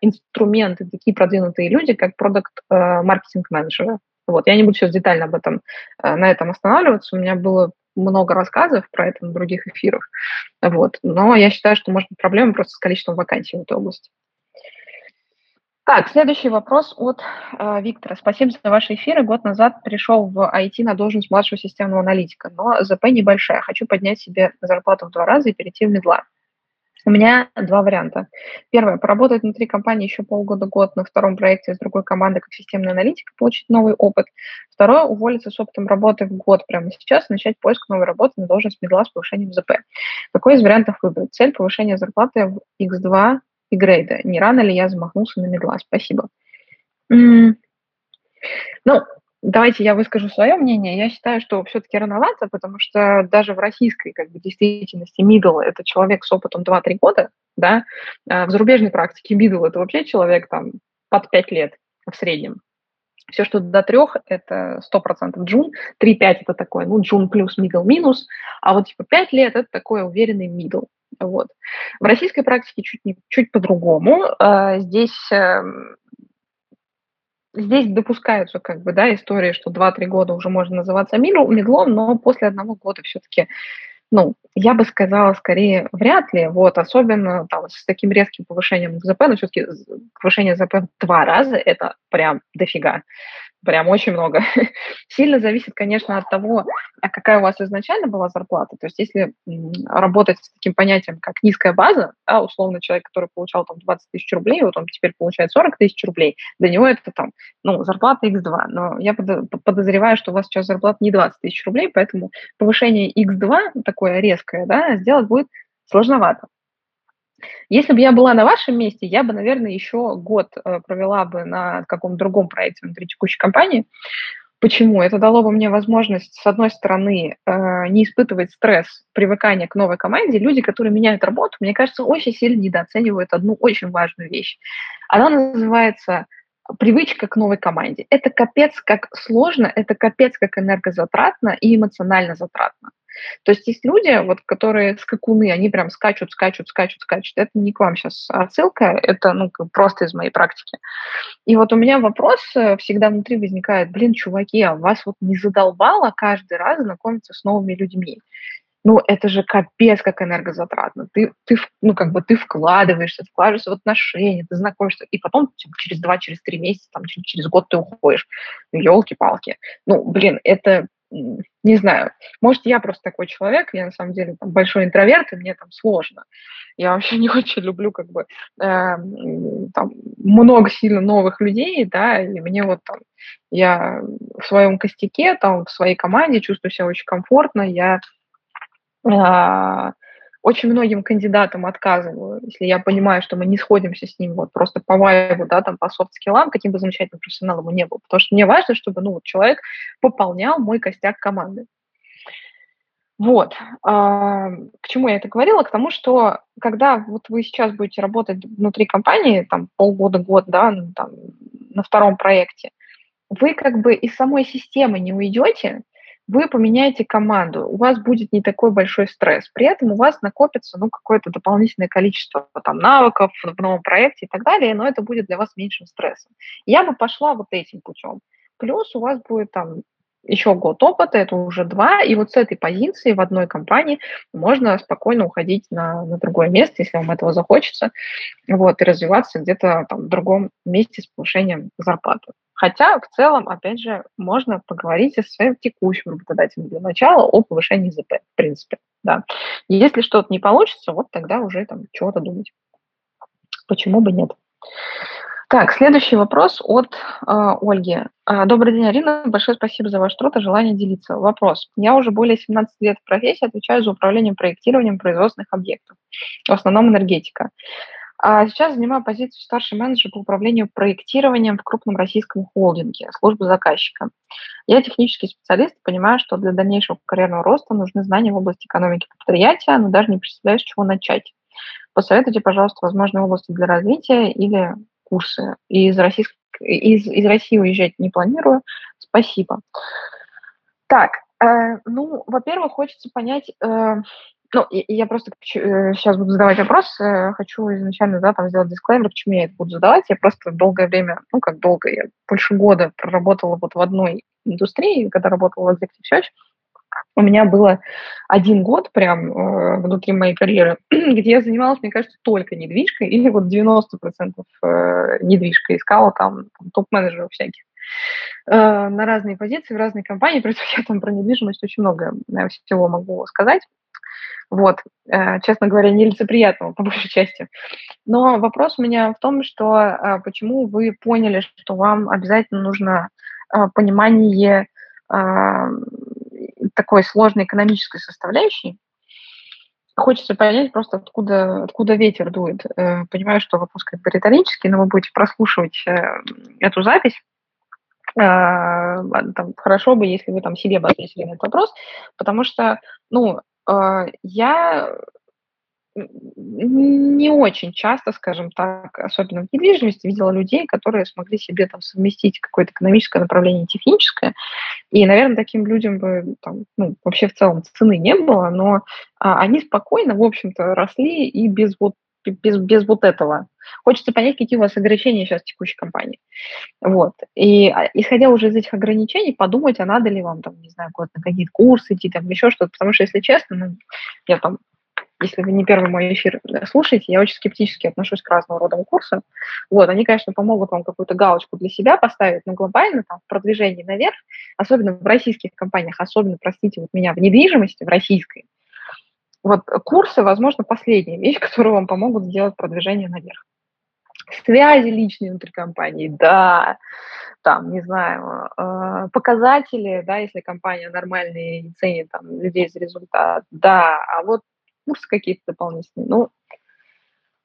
инструмент и такие продвинутые люди, как продукт э, маркетинг менеджеры. Вот. Я не буду сейчас детально об этом, э, на этом останавливаться. У меня было много рассказов про это на других эфирах. Вот. Но я считаю, что может быть проблема просто с количеством вакансий в этой области. Так, следующий вопрос от э, Виктора. Спасибо за ваши эфиры. Год назад пришел в IT на должность младшего системного аналитика, но ЗП небольшая. Хочу поднять себе зарплату в два раза и перейти в медла. У меня два варианта. Первое, поработать внутри компании еще полгода-год на втором проекте с другой командой как системный аналитик, получить новый опыт. Второе, уволиться с опытом работы в год прямо сейчас начать поиск новой работы на должность медла с повышением ЗП. Какой из вариантов выбрать? Цель повышения зарплаты в X2 и грейда. Не рано ли я замахнулся на медла? Спасибо. Ну, давайте я выскажу свое мнение. Я считаю, что все-таки рановато, потому что даже в российской как бы, действительности middle – это человек с опытом 2-3 года, да, а в зарубежной практике middle – это вообще человек там под 5 лет в среднем. Все, что до трех, это 100% джун, 3-5 это такой, ну, джун плюс, middle минус, а вот типа 5 лет это такой уверенный middle. Вот. В российской практике чуть, чуть по-другому. А, здесь эм, здесь допускаются как бы, да, истории, что 2-3 года уже можно называться медлом, но после одного года все-таки ну, я бы сказала, скорее, вряд ли, вот, особенно там с таким резким повышением ЗП, но все-таки повышение ЗП в два раза – это прям дофига прям очень много. *laughs* Сильно зависит, конечно, от того, а какая у вас изначально была зарплата. То есть если работать с таким понятием, как низкая база, да, условно человек, который получал там 20 тысяч рублей, вот он теперь получает 40 тысяч рублей, для него это там, ну, зарплата x2. Но я подозреваю, что у вас сейчас зарплата не 20 тысяч рублей, поэтому повышение x2, такое резкое, да, сделать будет сложновато. Если бы я была на вашем месте, я бы, наверное, еще год э, провела бы на каком-то другом проекте внутри текущей компании. Почему? Это дало бы мне возможность, с одной стороны, э, не испытывать стресс привыкания к новой команде. Люди, которые меняют работу, мне кажется, очень сильно недооценивают одну очень важную вещь. Она называется привычка к новой команде. Это капец как сложно, это капец как энергозатратно и эмоционально затратно. То есть есть люди, вот, которые скакуны, они прям скачут, скачут, скачут, скачут. Это не к вам сейчас отсылка, это ну, просто из моей практики. И вот у меня вопрос э, всегда внутри возникает, блин, чуваки, а вас вот не задолбало каждый раз знакомиться с новыми людьми? ну, это же капец как энергозатратно. Ты, ты, ну, как бы ты вкладываешься, вкладываешься в отношения, ты знакомишься, и потом типа, через два, через три месяца, там, через, через год ты уходишь. Ну, елки-палки. Ну, блин, это не знаю, может, я просто такой человек, я на самом деле там, большой интроверт, и мне там сложно. Я вообще *laughs* не очень люблю как бы э, там много сильно новых людей, да, и мне вот там, я в своем костяке, там, в своей команде чувствую себя очень комфортно, я э, очень многим кандидатам отказываю, если я понимаю, что мы не сходимся с ним вот просто по вайбу, да, там, по софт-скиллам, каким бы замечательным профессионалом он не был. Потому что мне важно, чтобы, ну, вот человек пополнял мой костяк команды. Вот. А, к чему я это говорила? К тому, что когда вот вы сейчас будете работать внутри компании, там, полгода, год, да, там, на втором проекте, вы как бы из самой системы не уйдете, вы поменяете команду, у вас будет не такой большой стресс. При этом у вас накопится ну, какое-то дополнительное количество там, навыков в новом проекте и так далее, но это будет для вас меньшим стрессом. Я бы пошла вот этим путем. Плюс у вас будет там еще год опыта, это уже два, и вот с этой позиции в одной компании можно спокойно уходить на, на другое место, если вам этого захочется, вот, и развиваться где-то там в другом месте с повышением зарплаты. Хотя в целом, опять же, можно поговорить со своим текущим работодателем для начала о повышении ЗП, в принципе, да. Если что-то не получится, вот тогда уже там чего-то думать. Почему бы нет? Так, следующий вопрос от э, Ольги. А, Добрый день, Арина. Большое спасибо за ваш труд и желание делиться. Вопрос. Я уже более 17 лет в профессии отвечаю за управлением проектированием производственных объектов, в основном энергетика. А сейчас занимаю позицию старший менеджер по управлению проектированием в крупном российском холдинге, службы заказчика. Я технический специалист, понимаю, что для дальнейшего карьерного роста нужны знания в области экономики предприятия, но даже не представляю, с чего начать. Посоветуйте, пожалуйста, возможные области для развития или курсы. Из, российск... из, из России уезжать не планирую. Спасибо. Так, э, ну, во-первых, хочется понять, э, ну, я просто сейчас э, буду задавать вопрос, э, хочу изначально, да, там сделать дисклеймер, почему я это буду задавать. Я просто долгое время, ну, как долго, я больше года проработала вот в одной индустрии, когда работала в Executive Search, у меня было один год прям э, внутри моей карьеры, *clears throat* где я занималась, мне кажется, только недвижкой, или вот 90% э, недвижкой, искала там, там топ-менеджеров всяких э, на разные позиции, в разные компании, *laughs* поэтому я там про недвижимость очень много всего могу сказать. Вот, э, честно говоря, нелицеприятного по большей части. Но вопрос у меня в том, что э, почему вы поняли, что вам обязательно нужно э, понимание такой сложной экономической составляющей, хочется понять просто, откуда, откуда ветер дует. Понимаю, что вопрос как бы риторический, но вы будете прослушивать эту запись. Э, там, хорошо бы, если вы там себе бы ответили на этот вопрос, потому что, ну, я не очень часто, скажем так, особенно в недвижимости, видела людей, которые смогли себе там совместить какое-то экономическое направление и техническое. И, наверное, таким людям бы там, ну, вообще в целом цены не было, но а, они спокойно, в общем-то, росли и без вот без, без вот этого. Хочется понять, какие у вас ограничения сейчас в текущей компании. Вот. И а, исходя уже из этих ограничений, подумать, а надо ли вам, там, не знаю, куда-то на какие-то курсы идти, там, еще что-то. Потому что, если честно, ну, я там если вы не первый мой эфир э, слушаете, я очень скептически отношусь к разного рода курсам. Вот, они, конечно, помогут вам какую-то галочку для себя поставить, но глобально там в продвижении наверх, особенно в российских компаниях, особенно, простите, вот меня в недвижимости, в российской, вот курсы, возможно, последняя вещь, *laughs* которая вам помогут сделать продвижение наверх. Связи личные внутри компании, да, там, не знаю, э, показатели, да, если компания нормальные и ценит там людей за результат, да, а вот курсы какие-то дополнительные. Ну,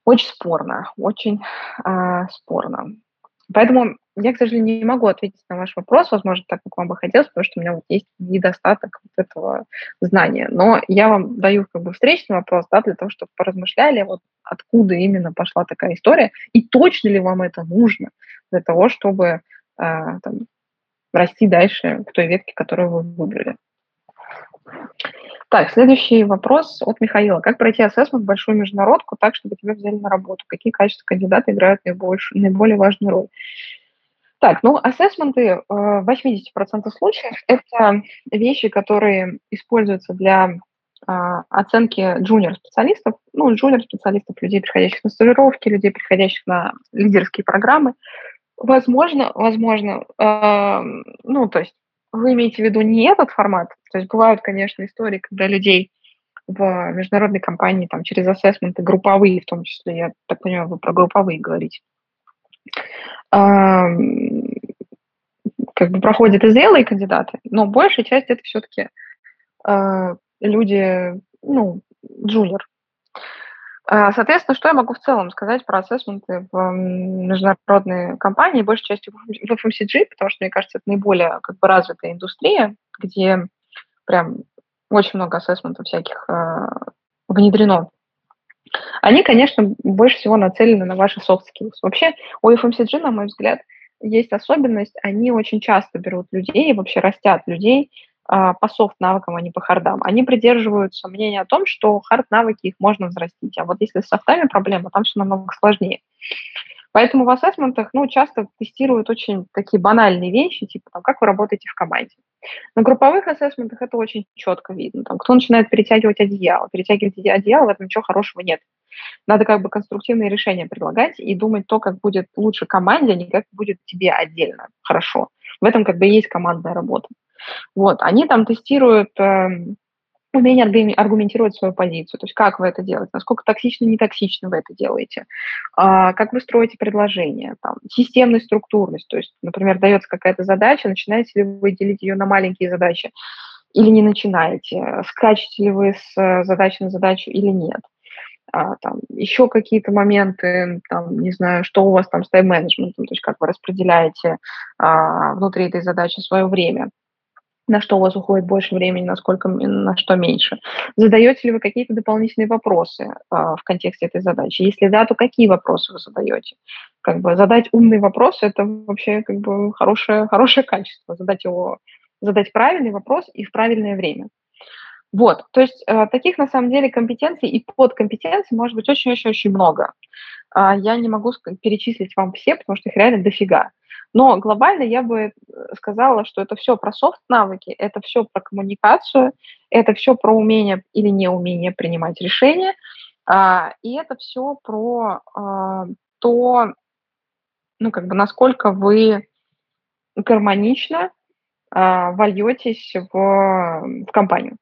очень спорно, очень э, спорно. Поэтому я, к сожалению, не могу ответить на ваш вопрос, возможно, так, как вам бы хотелось, потому что у меня вот есть недостаток вот этого знания. Но я вам даю как бы встречный вопрос, да, для того, чтобы поразмышляли, вот откуда именно пошла такая история, и точно ли вам это нужно для того, чтобы э, там, расти дальше в той ветке, которую вы выбрали. Так, следующий вопрос от Михаила. Как пройти ассессмент в большую международку так, чтобы тебя взяли на работу? Какие качества кандидата играют наибольшую, наиболее важную роль? Так, ну, ассессменты э, в 80% случаев – это вещи, которые используются для э, оценки джуниор-специалистов, ну, джуниор-специалистов, людей, приходящих на стажировки, людей, приходящих на лидерские программы. Возможно, возможно, э, ну, то есть вы имеете в виду не этот формат? То есть бывают, конечно, истории, когда людей в международной компании там через ассессменты групповые, в том числе, я так понимаю, вы про групповые говорите, как бы проходят и зрелые кандидаты, но большая часть это все-таки а, люди, ну, джуниор, соответственно, что я могу в целом сказать про ассессменты в международные компании, большей частью в FMCG, потому что, мне кажется, это наиболее как бы развитая индустрия, где прям очень много ассессментов всяких э, внедрено. Они, конечно, больше всего нацелены на ваши soft skills. Вообще у FMCG, на мой взгляд, есть особенность, они очень часто берут людей, вообще растят людей а, по софт-навыкам, а не по хардам. Они придерживаются мнения о том, что хард-навыки их можно взрастить, а вот если с софтами проблема, там все намного сложнее. Поэтому в ассессментах ну, часто тестируют очень такие банальные вещи, типа там, как вы работаете в команде. На групповых ассессментах это очень четко видно. Там, кто начинает перетягивать одеяло, перетягивать одеяло, в этом ничего хорошего нет. Надо как бы конструктивные решения предлагать и думать то, как будет лучше команде, а не как будет тебе отдельно хорошо. В этом как бы есть командная работа. Вот, они там тестируют э, умение аргументировать свою позицию, то есть как вы это делаете, насколько токсично, не токсично вы это делаете, а, как вы строите предложение, там, системность, структурность, то есть, например, дается какая-то задача, начинаете ли вы делить ее на маленькие задачи или не начинаете, скачете ли вы с э, задачи на задачу или нет. А, там, еще какие-то моменты, там, не знаю, что у вас там с тайм-менеджментом, то есть как вы распределяете а, внутри этой задачи свое время на что у вас уходит больше времени, насколько, на что меньше. Задаете ли вы какие-то дополнительные вопросы э, в контексте этой задачи? Если да, то какие вопросы вы задаете? Как бы задать умный вопрос – это вообще как бы хорошее, хорошее качество. Задать его, задать правильный вопрос и в правильное время. Вот, то есть э, таких на самом деле компетенций и подкомпетенций может быть очень-очень-очень много. Э, я не могу перечислить вам все, потому что их реально дофига. Но глобально я бы э, сказала, что это все про софт-навыки, это все про коммуникацию, это все про умение или неумение принимать решения, а, и это все про а, то, ну, как бы, насколько вы гармонично а, вольетесь в, в компанию.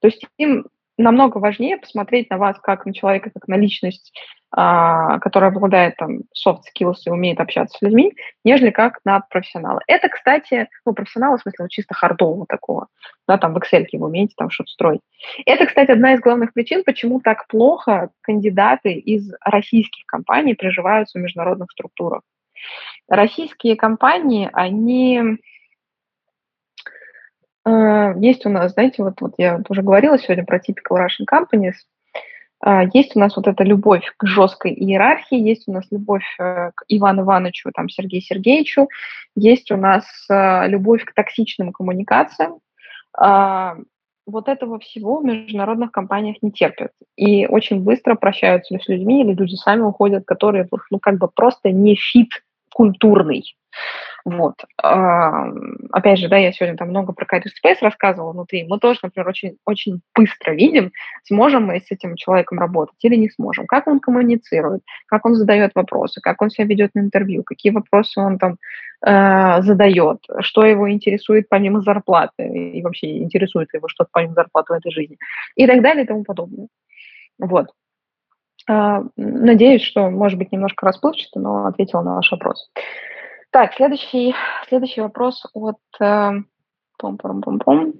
То есть им намного важнее посмотреть на вас как на человека, как на личность а, который обладает там soft skills и умеет общаться с людьми, нежели как на профессионала. Это, кстати, ну, профессионала, в смысле, чисто хардового такого, да, там в Excel вы умеете там что-то строить. Это, кстати, одна из главных причин, почему так плохо кандидаты из российских компаний приживаются в международных структурах. Российские компании, они есть у нас, знаете, вот, вот я уже говорила сегодня про typical Russian companies, а, есть у нас вот эта любовь к жесткой иерархии, есть у нас любовь э, к Ивану Ивановичу, там, Сергею Сергеевичу, есть у нас э, любовь к токсичным коммуникациям. Вот этого всего в международных компаниях не терпят. И очень быстро прощаются с людьми, или люди сами уходят, которые ну, как бы просто не фит культурный. Вот. Опять же, да, я сегодня там много про Career Space рассказывала внутри. Мы тоже, например, очень, очень быстро видим, сможем мы с этим человеком работать или не сможем. Как он коммуницирует, как он задает вопросы, как он себя ведет на интервью, какие вопросы он там э, задает, что его интересует помимо зарплаты, и вообще интересует его что-то помимо зарплаты в этой жизни, и так далее и тому подобное. Вот. Надеюсь, что, может быть, немножко расплывчато, но ответила на ваш вопрос. Так, следующий, следующий вопрос от э, пом -пом -пом -пом,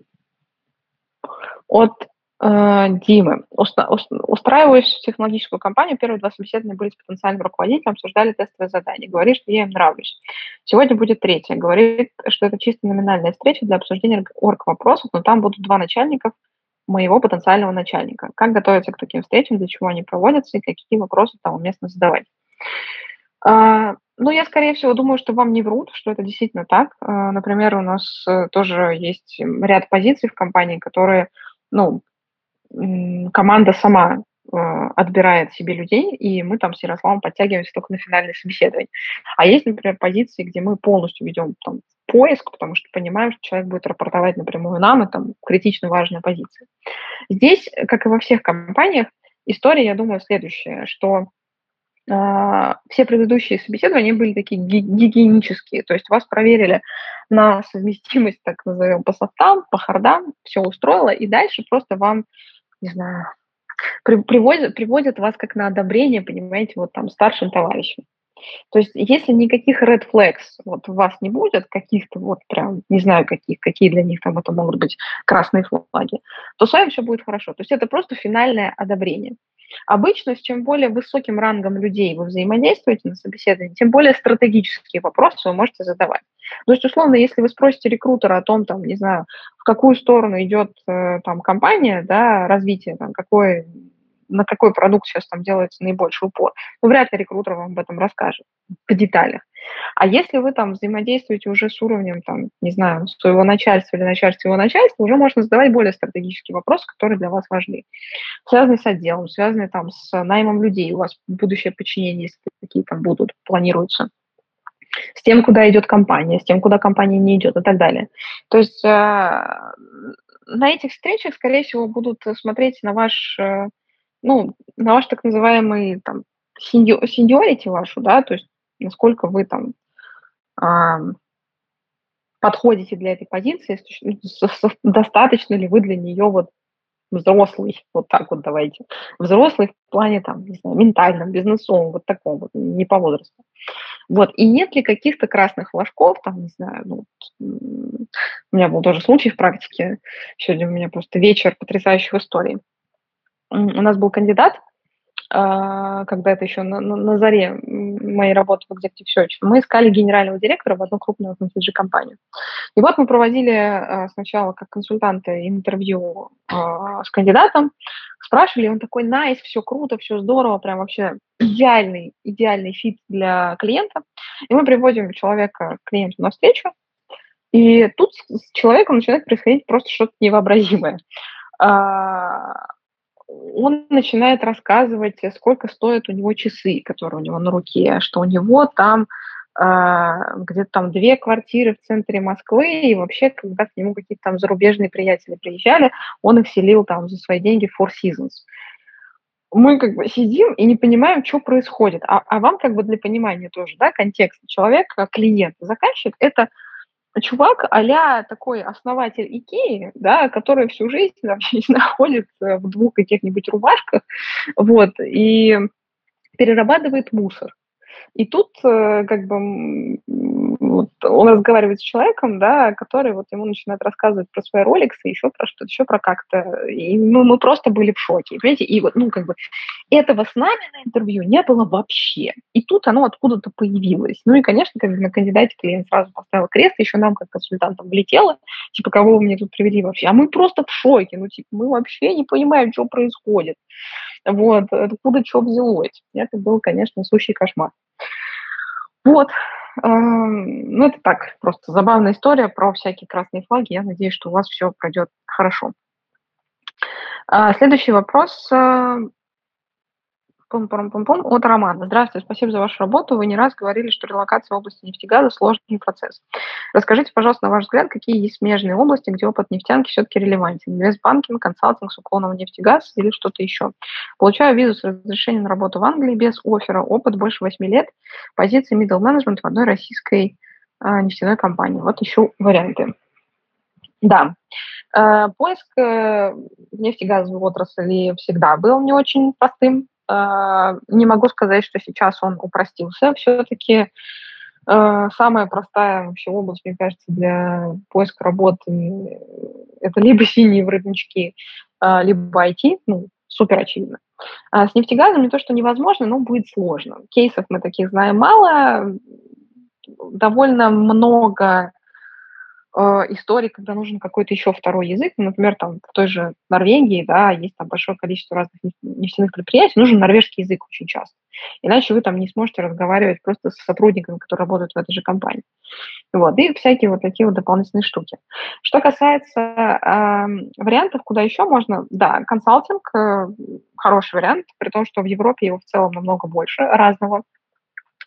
от э, Димы. Уста, устраиваюсь в технологическую компанию. Первые два собеседования были с потенциальным руководителем, обсуждали тестовые задания. Говорит, что я им нравлюсь. Сегодня будет третье. Говорит, что это чисто номинальная встреча для обсуждения орг-вопросов, но там будут два начальника моего потенциального начальника. Как готовиться к таким встречам, для чего они проводятся и какие вопросы там уместно задавать. А, ну, я, скорее всего, думаю, что вам не врут, что это действительно так. А, например, у нас э, тоже есть ряд позиций в компании, которые, ну, команда сама э, отбирает себе людей, и мы там с Ярославом подтягиваемся только на финальное собеседование. А есть, например, позиции, где мы полностью ведем там поиск, потому что понимаем, что человек будет рапортовать напрямую нам, и там критично важная позиция. Здесь, как и во всех компаниях, история, я думаю, следующая, что а, все предыдущие собеседования были такие гигиенические, то есть вас проверили на совместимость, так назовем, по софтам, по хардам, все устроило, и дальше просто вам, не знаю, приводят, приводят вас как на одобрение, понимаете, вот там старшим товарищем. То есть если никаких red flags вот у вас не будет, каких-то вот прям, не знаю каких, какие для них там это могут быть красные флаги, то с вами все будет хорошо. То есть это просто финальное одобрение. Обычно с чем более высоким рангом людей вы взаимодействуете на собеседовании, тем более стратегические вопросы вы можете задавать. То есть, условно, если вы спросите рекрутера о том, там, не знаю, в какую сторону идет э, там компания, да, развитие, там, какой на какой продукт сейчас там делается наибольший упор. Ну, вряд ли рекрутер вам об этом расскажет по деталях. А если вы там взаимодействуете уже с уровнем, там, не знаю, своего начальства или начальства его начальства, уже можно задавать более стратегические вопросы, которые для вас важны. Связанные с отделом, связанные там с наймом людей, у вас будущее подчинение, если такие там будут, планируются с тем, куда идет компания, с тем, куда компания не идет и так далее. То есть э, на этих встречах, скорее всего, будут смотреть на ваш э, ну, на ваш так называемый там сеньорити вашу, да, то есть насколько вы там э, подходите для этой позиции, ну, достаточно ли вы для нее вот взрослый, вот так вот давайте, взрослый в плане там, не знаю, ментальном, бизнесовом, вот таком вот, не по возрасту. Вот, и нет ли каких-то красных флажков, там, не знаю, ну, у меня был тоже случай в практике, сегодня у меня просто вечер потрясающих историй у нас был кандидат, а, когда это еще на, на, на заре моей работы в Executive Search, мы искали генерального директора в одну крупную FMCG-компанию. И вот мы проводили а, сначала как консультанты интервью а, с кандидатом, спрашивали, он такой, nice, все круто, все здорово, прям вообще идеальный, идеальный fit для клиента. И мы приводим человека к клиенту на встречу, и тут с человеком начинает происходить просто что-то невообразимое он начинает рассказывать, сколько стоят у него часы, которые у него на руке, что у него там э, где-то там две квартиры в центре Москвы, и вообще, когда к нему какие-то там зарубежные приятели приезжали, он их селил там за свои деньги Four Seasons. Мы как бы сидим и не понимаем, что происходит. А, а вам как бы для понимания тоже, да, контекст. Человек, клиент, заказчик – это чувак а такой основатель Икеи, да, который всю жизнь вообще *laughs* находится в двух каких-нибудь рубашках, вот, и перерабатывает мусор. И тут э, как бы вот, он разговаривает с человеком, да, который вот ему начинает рассказывать про свои роликсы, еще про что-то, еще про как-то. И ну, мы просто были в шоке. Понимаете? И вот, ну, как бы этого с нами на интервью не было вообще. И тут оно откуда-то появилось. Ну и, конечно, как бы на кандидате клиент сразу поставил крест, еще нам, как консультантам, влетело, типа, кого вы мне тут привели вообще? А мы просто в шоке. Ну, типа, мы вообще не понимаем, что происходит. Вот, откуда что взялось. Это был, конечно, сущий кошмар. Вот. Эм, ну, это так, просто забавная история про всякие красные флаги. Я надеюсь, что у вас все пройдет хорошо. А, следующий вопрос. Э, Пум-пум-пум-пум. От Романа. Здравствуйте, спасибо за вашу работу. Вы не раз говорили, что релокация в области нефтегаза – сложный процесс. Расскажите, пожалуйста, на ваш взгляд, какие есть смежные области, где опыт нефтянки все-таки релевантен? Инвестбанкинг, консалтинг с уклоном в нефтегаз или что-то еще? Получаю визу с разрешением на работу в Англии без оффера, опыт больше 8 лет, позиции middle management в одной российской а, нефтяной компании. Вот ищу варианты. Да, э, поиск э, нефтегазовой отрасли всегда был не очень простым. А, не могу сказать, что сейчас он упростился. Все-таки а, самая простая вообще область, мне кажется, для поиска работы – это либо синие воротнички, а, либо IT, ну, супер очевидно. А с нефтегазом не то, что невозможно, но будет сложно. Кейсов мы таких знаем мало, довольно много Э, истории, когда нужен какой-то еще второй язык, ну, например, там в той же Норвегии, да, есть там большое количество разных нефтяных предприятий, нужен норвежский язык очень часто. Иначе вы там не сможете разговаривать просто с сотрудниками, которые работают в этой же компании. Вот, и всякие вот такие вот дополнительные штуки. Что касается э, вариантов, куда еще можно, да, консалтинг э, хороший вариант, при том, что в Европе его в целом намного больше разного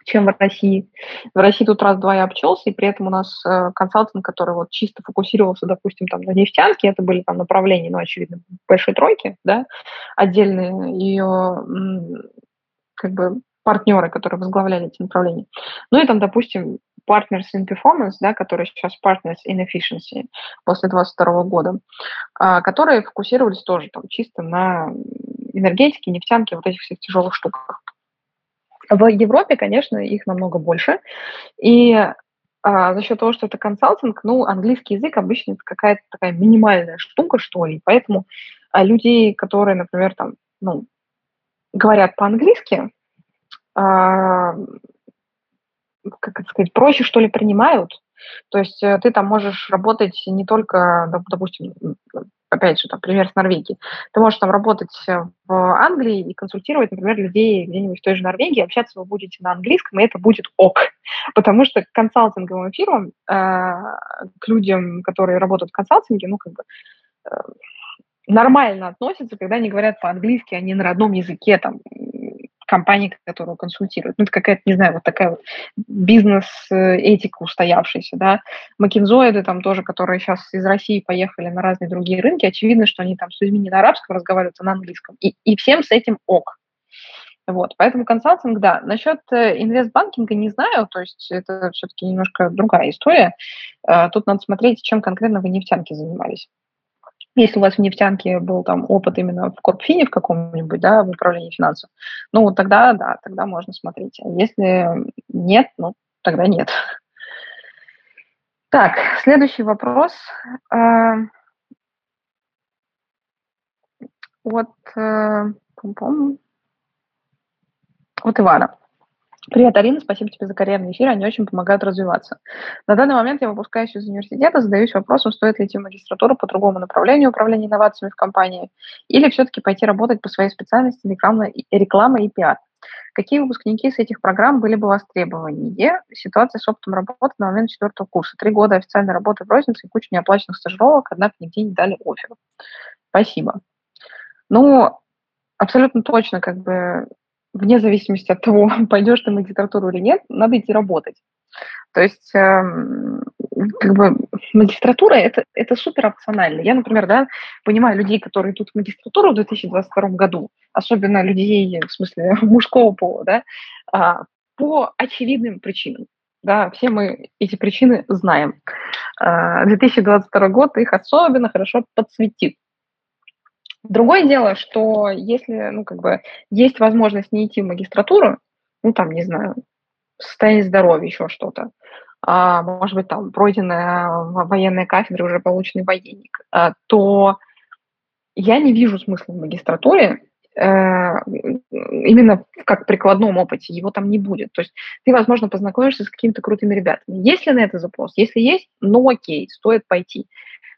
чем в России. В России тут раз-два я обчелся, и при этом у нас э, консалтинг, который вот чисто фокусировался, допустим, там на нефтянке, это были там направления, ну, очевидно, большой тройки, да, отдельные ее как бы партнеры, которые возглавляли эти направления. Ну и там, допустим, Partners in Performance, да, который сейчас Partners in Efficiency после 2022 года, а, которые фокусировались тоже там чисто на энергетике, нефтянке, вот этих всех тяжелых штуках. В Европе, конечно, их намного больше. И а, за счет того, что это консалтинг, ну, английский язык обычно это какая-то такая минимальная штука, что ли. Поэтому а, людей, которые, например, там, ну, говорят по-английски, а, как это сказать, проще, что ли, принимают. То есть э, ты там можешь работать не только, допустим, опять же, там, пример с Норвегии. Ты можешь там работать э, в Англии и консультировать, например, людей где-нибудь в той же Норвегии, общаться вы будете на английском, и это будет ок. *laughs* Потому что к консалтинговым фирмам, э, к людям, которые работают в консалтинге, ну, как бы, э, нормально относятся, когда они говорят по-английски, а не на родном языке, там, компании, которую консультируют. Ну, это какая-то, не знаю, вот такая вот бизнес-этика устоявшаяся, да. Макинзоиды там тоже, которые сейчас из России поехали на разные другие рынки, очевидно, что они там с людьми не на арабском разговаривают, а на английском. И, и всем с этим ок. Вот, поэтому консалтинг, да. Насчет э, инвестбанкинга не знаю, то есть это все-таки немножко другая история. Э, тут надо смотреть, чем конкретно вы нефтянки занимались. Если у вас в нефтянке был там опыт именно в Корпфине в каком-нибудь, да, в управлении финансов, ну, тогда, да, тогда можно смотреть. А если нет, ну, тогда нет. Так, следующий вопрос. А, от, э, от Ивана. Привет, Арина, спасибо тебе за карьерный эфир, они очень помогают развиваться. На данный момент я выпускаюсь из университета, задаюсь вопросом, стоит ли идти в магистратуру по другому направлению управления инновациями в компании, или все-таки пойти работать по своей специальности реклама, реклама и пиар. Какие выпускники с этих программ были бы востребованнее? Ситуация с опытом работы на момент четвертого курса. Три года официальной работы в рознице и куча неоплаченных стажировок, однако нигде не дали офер. Спасибо. Ну, абсолютно точно, как бы вне зависимости от того, *laughs* пойдешь ты в магистратуру или нет, надо идти работать. То есть, э, как бы, магистратура это, это супер опционально. Я, например, да, понимаю людей, которые идут в магистратуру в 2022 году, особенно людей, в смысле, *laughs* мужского пола, да, э, по очевидным причинам. Да, все мы эти причины знаем. Э, а, 2022 год их особенно хорошо подсветит. Другое дело, что если, ну, как бы, есть возможность не идти в магистратуру, ну, там, не знаю, состояние здоровья, еще что-то, а, может быть, там, пройденная военная кафедра, уже полученный военник, а, то я не вижу смысла в магистратуре, э, именно как прикладном опыте, его там не будет. То есть ты, возможно, познакомишься с какими-то крутыми ребятами. Если на это запрос, если есть, ну окей, стоит пойти.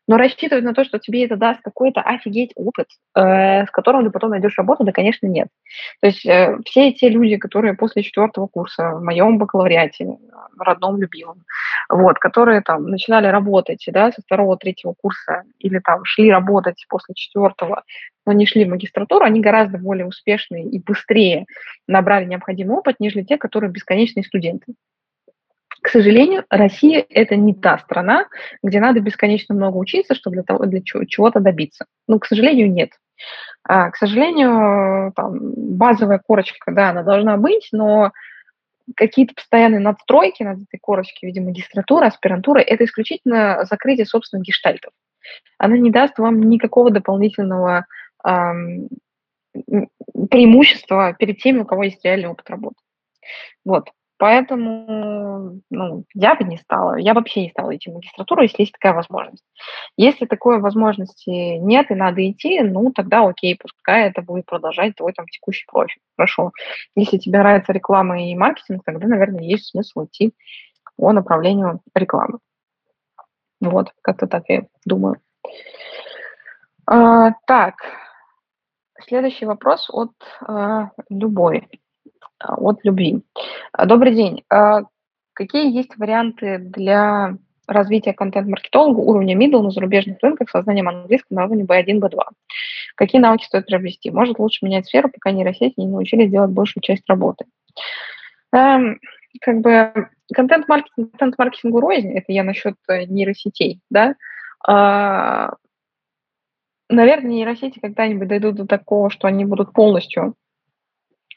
Но рассчитывать на то, что тебе это даст какой-то офигеть опыт, э, с которым ты потом найдешь работу, да, конечно, нет. То есть э, все те люди, которые после четвертого курса в моем бакалавриате, родном, любимом, вот, которые там начинали работать, да, со второго, третьего курса, или там шли работать после четвертого, но не шли в магистратуру, они гораздо более успешные и быстрее набрали необходимый опыт, нежели те, которые бесконечные студенты. К сожалению, Россия – это не та страна, где надо бесконечно много учиться, чтобы для, того, для чего-то добиться. Ну, к сожалению, нет. А, к сожалению, там, базовая корочка, да, она должна быть, но какие-то постоянные надстройки над этой корочкой в виде магистратуры, аспирантуры – это исключительно закрытие собственных гештальтов. Она не даст вам никакого дополнительного эм, преимущества перед теми, у кого есть реальный опыт работы. Вот. Поэтому ну, я бы не стала, я вообще не стала идти в магистратуру, если есть такая возможность. Если такой возможности нет и надо идти, ну тогда окей, пускай это будет продолжать твой там текущий профиль. Хорошо. Если тебе нравится реклама и маркетинг, тогда, наверное, есть смысл идти по направлению рекламы. Вот, как-то так я думаю. А, так, следующий вопрос от а, Любой. А, от любви. А, добрый день. А, какие есть варианты для развития контент-маркетолога уровня middle на зарубежных рынках с созданием английского на уровне B1, B2? Какие навыки стоит приобрести? Может, лучше менять сферу, пока нейросети не научились делать большую часть работы? Эм, как бы контент-маркетинг, контент-маркетингу рознь, это я насчет э, нейросетей, да? Наверное, нейросети когда-нибудь дойдут до такого, что они будут полностью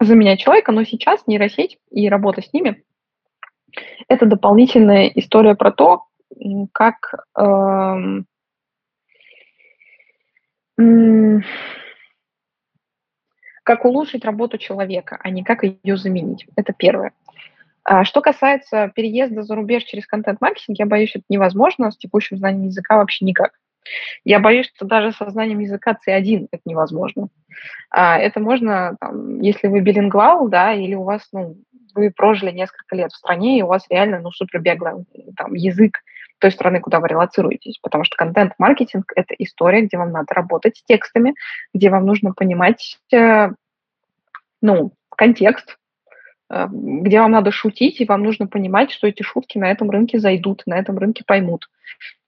заменять человека, но сейчас нейросеть и работа с ними – это дополнительная история про то, как э, как улучшить работу человека, а не как ее заменить. Это первое. А что касается переезда за рубеж через контент-маркетинг, я боюсь, это невозможно с текущим знанием языка вообще никак. Я боюсь, что даже со знанием языка C1 это невозможно. А, это можно, там, если вы билингвал, да, или у вас, ну, вы прожили несколько лет в стране, и у вас реально, ну, супер бэкграунд, там, язык той страны, куда вы релацируетесь, потому что контент-маркетинг – это история, где вам надо работать с текстами, где вам нужно понимать, э, ну, контекст, э, где вам надо шутить, и вам нужно понимать, что эти шутки на этом рынке зайдут, на этом рынке поймут.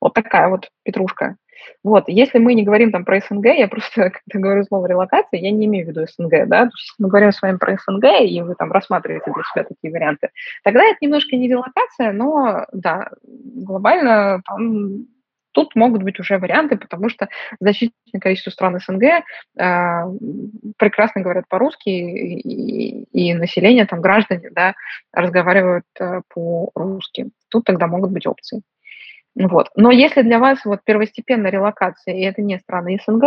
Вот такая вот петрушка. Вот, если мы не говорим там про СНГ, я просто, *laughs* когда говорю слово релокация, я не имею в виду СНГ, да, то есть мы говорим с вами про СНГ, и вы там рассматриваете для себя такие варианты, тогда это немножко не релокация, но, да, глобально там тут могут быть уже варианты, потому что значительное количество стран СНГ э, прекрасно говорят по-русски, и, и население, там, граждане, да, разговаривают э, по-русски. Тут тогда могут быть опции. Вот. Но если для вас вот первостепенная релокация, и это не страны СНГ,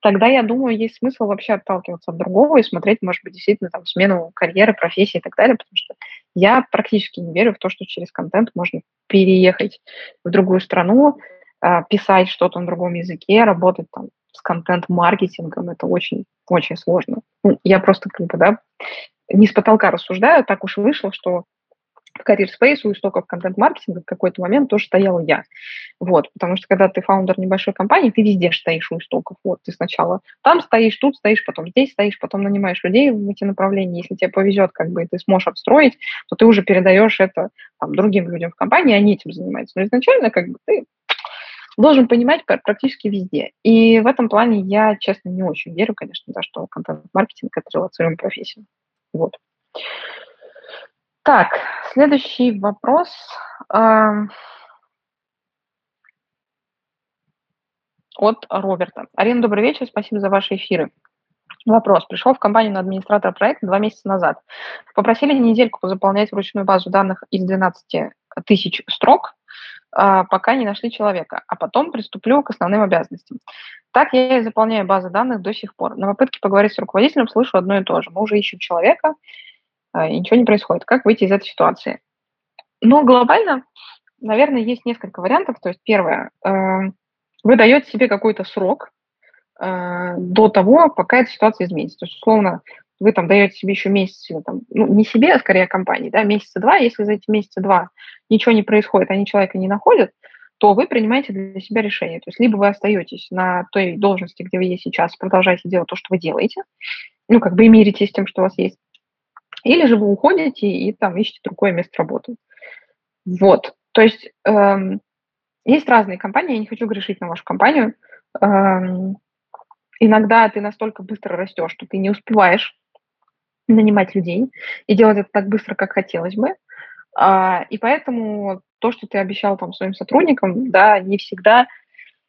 тогда, я думаю, есть смысл вообще отталкиваться от другого и смотреть, может быть, действительно там смену карьеры, профессии и так далее, потому что я практически не верю в то, что через контент можно переехать в другую страну, а, писать что-то на другом языке, работать там с контент-маркетингом, это очень, очень сложно. Ну, я просто как бы, да, не с потолка рассуждаю, так уж вышло, что в Career Space у истоков контент-маркетинга в какой-то момент тоже стояла я. Вот, потому что когда ты фаундер небольшой компании, ты везде стоишь у истоков. Вот, ты сначала там стоишь, тут стоишь, потом здесь стоишь, потом нанимаешь людей в эти направления. Если тебе повезет, как бы, и ты сможешь отстроить, то ты уже передаешь это там, другим людям в компании, они этим занимаются. Но изначально, как бы, ты должен понимать практически везде. И в этом плане я, честно, не очень верю, конечно, да, что контент-маркетинг – это релацируемая профессия. Вот. Так, следующий вопрос. От Роберта. Арина, добрый вечер, спасибо за ваши эфиры. Вопрос. Пришел в компанию на администратора проекта два месяца назад. Попросили недельку заполнять вручную базу данных из 12 тысяч строк. а, пока не нашли человека, а потом приступлю к основным обязанностям. Так я и заполняю базы данных до сих пор. На попытке поговорить с руководителем слышу одно и то же. Мы уже ищем человека, и ничего не происходит. Как выйти из этой ситуации? Но глобально, наверное, есть несколько вариантов. То есть первое, э, вы даете себе какой-то срок э, до того, пока эта ситуация изменится. То есть, условно, вы там даете себе еще месяц, там, ну, не себе, а скорее компании, да, месяца два, если за эти месяца два ничего не происходит, они человека не находят, то вы принимаете для себя решение. То есть либо вы остаетесь на той должности, где вы есть сейчас, продолжаете делать то, что вы делаете, ну, как бы и миритесь с тем, что у вас есть, или же вы уходите и там ищете другое место работы. Вот. То есть эм, есть разные компании, я не хочу грешить на вашу компанию. Эм, иногда ты настолько быстро растешь, что ты не успеваешь нанимать людей и делать это так быстро, как хотелось бы. А, и поэтому то, что ты обещал там своим сотрудникам, да, не всегда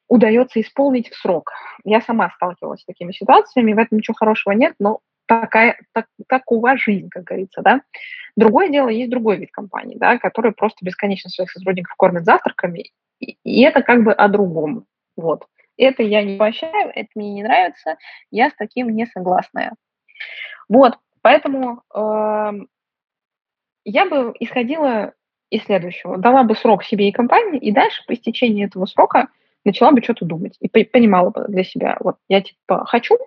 удается исполнить в срок. Я сама сталкивалась с такими ситуациями, в этом ничего хорошего нет, но такая, так, такова жизнь, как говорится, да. Другое дело, есть другой вид компании, да, который просто бесконечно своих сотрудников кормят завтраками, и, и это как бы о другом, вот. Это я не поощряю, это мне не нравится, я с таким не согласна. Вот, Поэтому э, я бы исходила из следующего. Дала бы срок себе и компании, и дальше по истечении этого срока начала бы что-то думать и понимала бы для себя, вот я типа хочу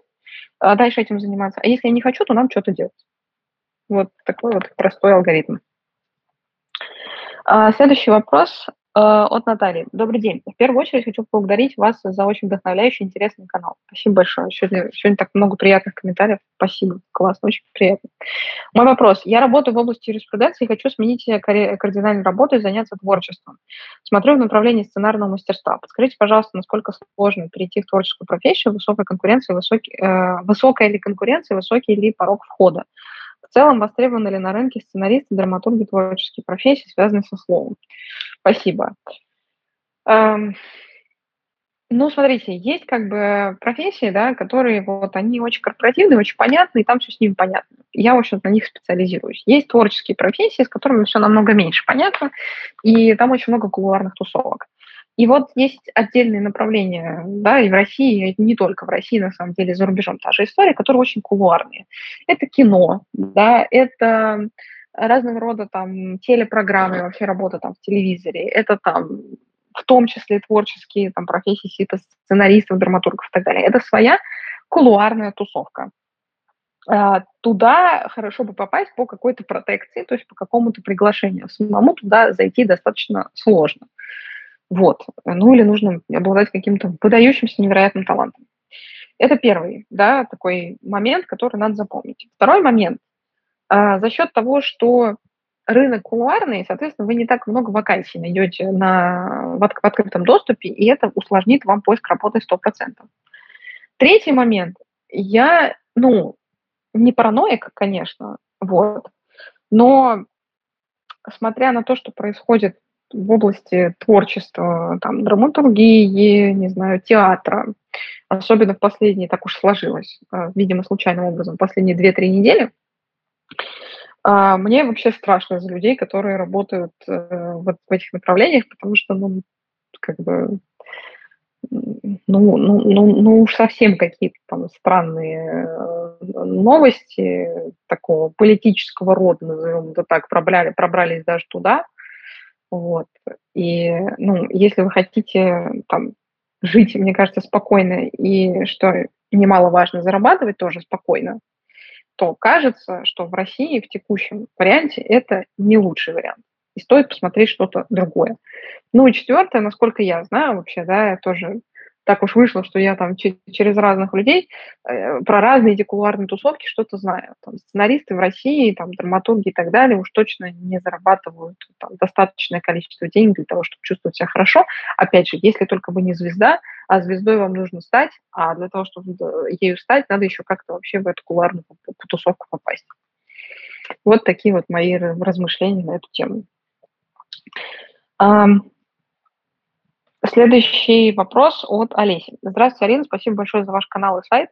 а дальше этим заниматься, а если я не хочу, то нам что-то делать. Вот такой вот простой алгоритм. А, следующий вопрос. Э, от Натальи. Добрый день. В первую очередь хочу поблагодарить вас за очень вдохновляющий, интересный канал. Спасибо большое. Сегодня, сегодня так много приятных комментариев. Спасибо. Классно, очень приятно. Мой вопрос. Я работаю в области юриспруденции и хочу сменить кардинальную работу и заняться творчеством. Смотрю в направлении сценарного мастерства. Подскажите, пожалуйста, насколько сложно перейти в творческую профессию, высокая конкуренция, высокий, э, высокая ли конкуренция, высокий ли порог входа? В целом, востребованы ли на рынке сценаристы, драматурги, творческие профессии, связанные со словом? Спасибо. Эм, ну, смотрите, есть как бы профессии, да, которые вот, они очень корпоративные, очень понятные, там все с ними понятно. Я, в общем на них специализируюсь. Есть творческие профессии, с которыми все намного меньше понятно, и там очень много кулуарных тусовок. И вот есть отдельные направления, да, и в России, и не только в России, на самом деле, за рубежом та же история, которые очень кулуарные. Это кино, да, это разного рода там телепрограммы, вообще работа там в телевизоре, это там в том числе творческие там профессии типа сценаристов, драматургов и так далее. Это своя кулуарная тусовка. А, туда хорошо бы попасть по какой-то протекции, то есть по какому-то приглашению. Самому туда зайти достаточно сложно. Вот. Ну или нужно обладать каким-то выдающимся невероятным талантом. Это первый, да, такой момент, который надо запомнить. Второй момент. А, за счет того, что рынок кулуарный, соответственно, вы не так много вакансий найдете на, в, открытом доступе, и это усложнит вам поиск работы 100%. Третий момент. Я, ну, не параноик, конечно, вот, но смотря на то, что происходит в области творчества, там, драматургии, не знаю, театра, особенно в последние, так уж сложилось, э, видимо, случайным образом, последние 2-3 недели, а, мне вообще страшно за людей, которые работают э, вот в этих направлениях, потому что, ну, как бы, ну, ну, ну, ну уж совсем какие-то там странные э, новости такого политического рода, назовем это так, пробрали, пробрались даже туда – вот. И, ну, если вы хотите там жить, мне кажется, спокойно и, что немаловажно, зарабатывать тоже спокойно, то кажется, что в России в текущем варианте это не лучший вариант. И стоит посмотреть что-то другое. Ну и четвертое, насколько я знаю вообще, да, я тоже так уж вышло, что я там через разных людей э, про разные эти кулуарные тусовки что-то знаю. Там, сценаристы в России, там, драматурги и так далее уж точно не зарабатывают там, достаточное количество денег для того, чтобы чувствовать себя хорошо. Опять же, если только вы не звезда, а звездой вам нужно стать, а для того, чтобы ею стать, надо еще как-то вообще в эту кулуарную тусовку попасть. Вот такие вот мои размышления на эту тему. Следующий вопрос от Олеси. Здравствуйте, Арина, спасибо большое за ваш канал и сайт.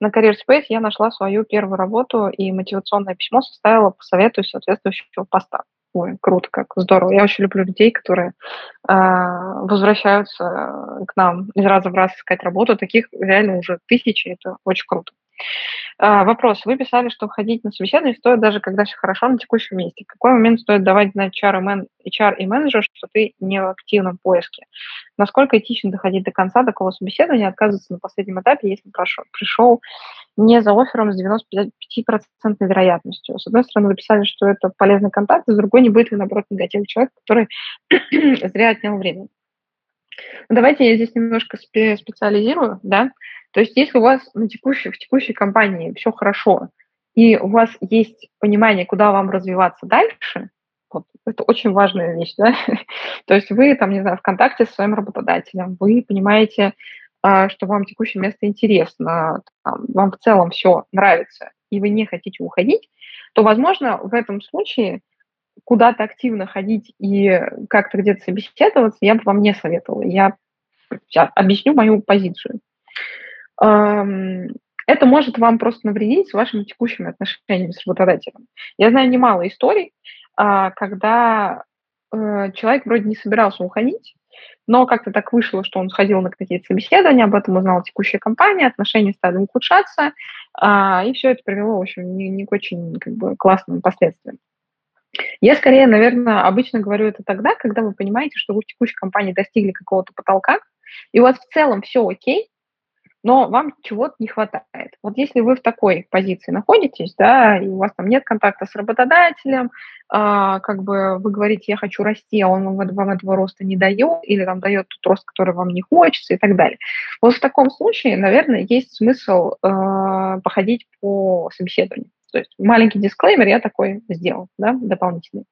На Career Space я нашла свою первую работу и мотивационное письмо составила по совету соответствующего поста. Ой, круто, как здорово. Я очень люблю людей, которые э, возвращаются к нам из раза в раз искать работу. Таких реально уже тысячи, это очень круто. А, вопрос. Вы писали, что ходить на собеседование стоит даже когда все хорошо на текущем месте. В какой момент стоит давать знать HR и, мен, HR и менеджер, что ты не в активном поиске? Насколько этично доходить до конца такого собеседования, отказываться на последнем этапе, если прошел, пришел не за оффером с 95% вероятностью? С одной стороны, вы писали, что это полезный контакт, с другой, не будет ли, наоборот, негативный человек, который *clears throat* зря отнял время. Давайте я здесь немножко специализирую, да, то есть если у вас на текущей, в текущей компании все хорошо, и у вас есть понимание, куда вам развиваться дальше, вот, это очень важная вещь, да, *laughs* то есть вы там, не знаю, в контакте с своим работодателем, вы понимаете, а, что вам текущее место интересно, там, вам в целом все нравится, и вы не хотите уходить, то, возможно, в этом случае куда-то активно ходить и как-то где-то собеседоваться я бы вам не советовала. Я объясню мою позицию это может вам просто навредить с вашими текущими отношениями с работодателем. Я знаю немало историй, а, когда э, человек вроде не собирался уходить, но как-то так вышло, что он сходил на какие-то собеседования, об этом узнала текущая компания, отношения стали ухудшаться, а, и все это привело, в общем, не, не к очень как бы, классным последствиям. Я скорее, наверное, обычно говорю это тогда, когда вы понимаете, что вы в текущей компании достигли какого-то потолка, и у вас в целом все окей, но вам чего-то не хватает. Вот если вы в такой позиции находитесь, да, и у вас там нет контакта с работодателем, а, как бы вы говорите, я хочу расти, а он вам этого роста не дает, или там дает тот рост, который вам не хочется и так далее. Вот в таком случае, наверное, есть смысл э, походить по собеседованию. То есть маленький дисклеймер я такой сделал, да, дополнительный.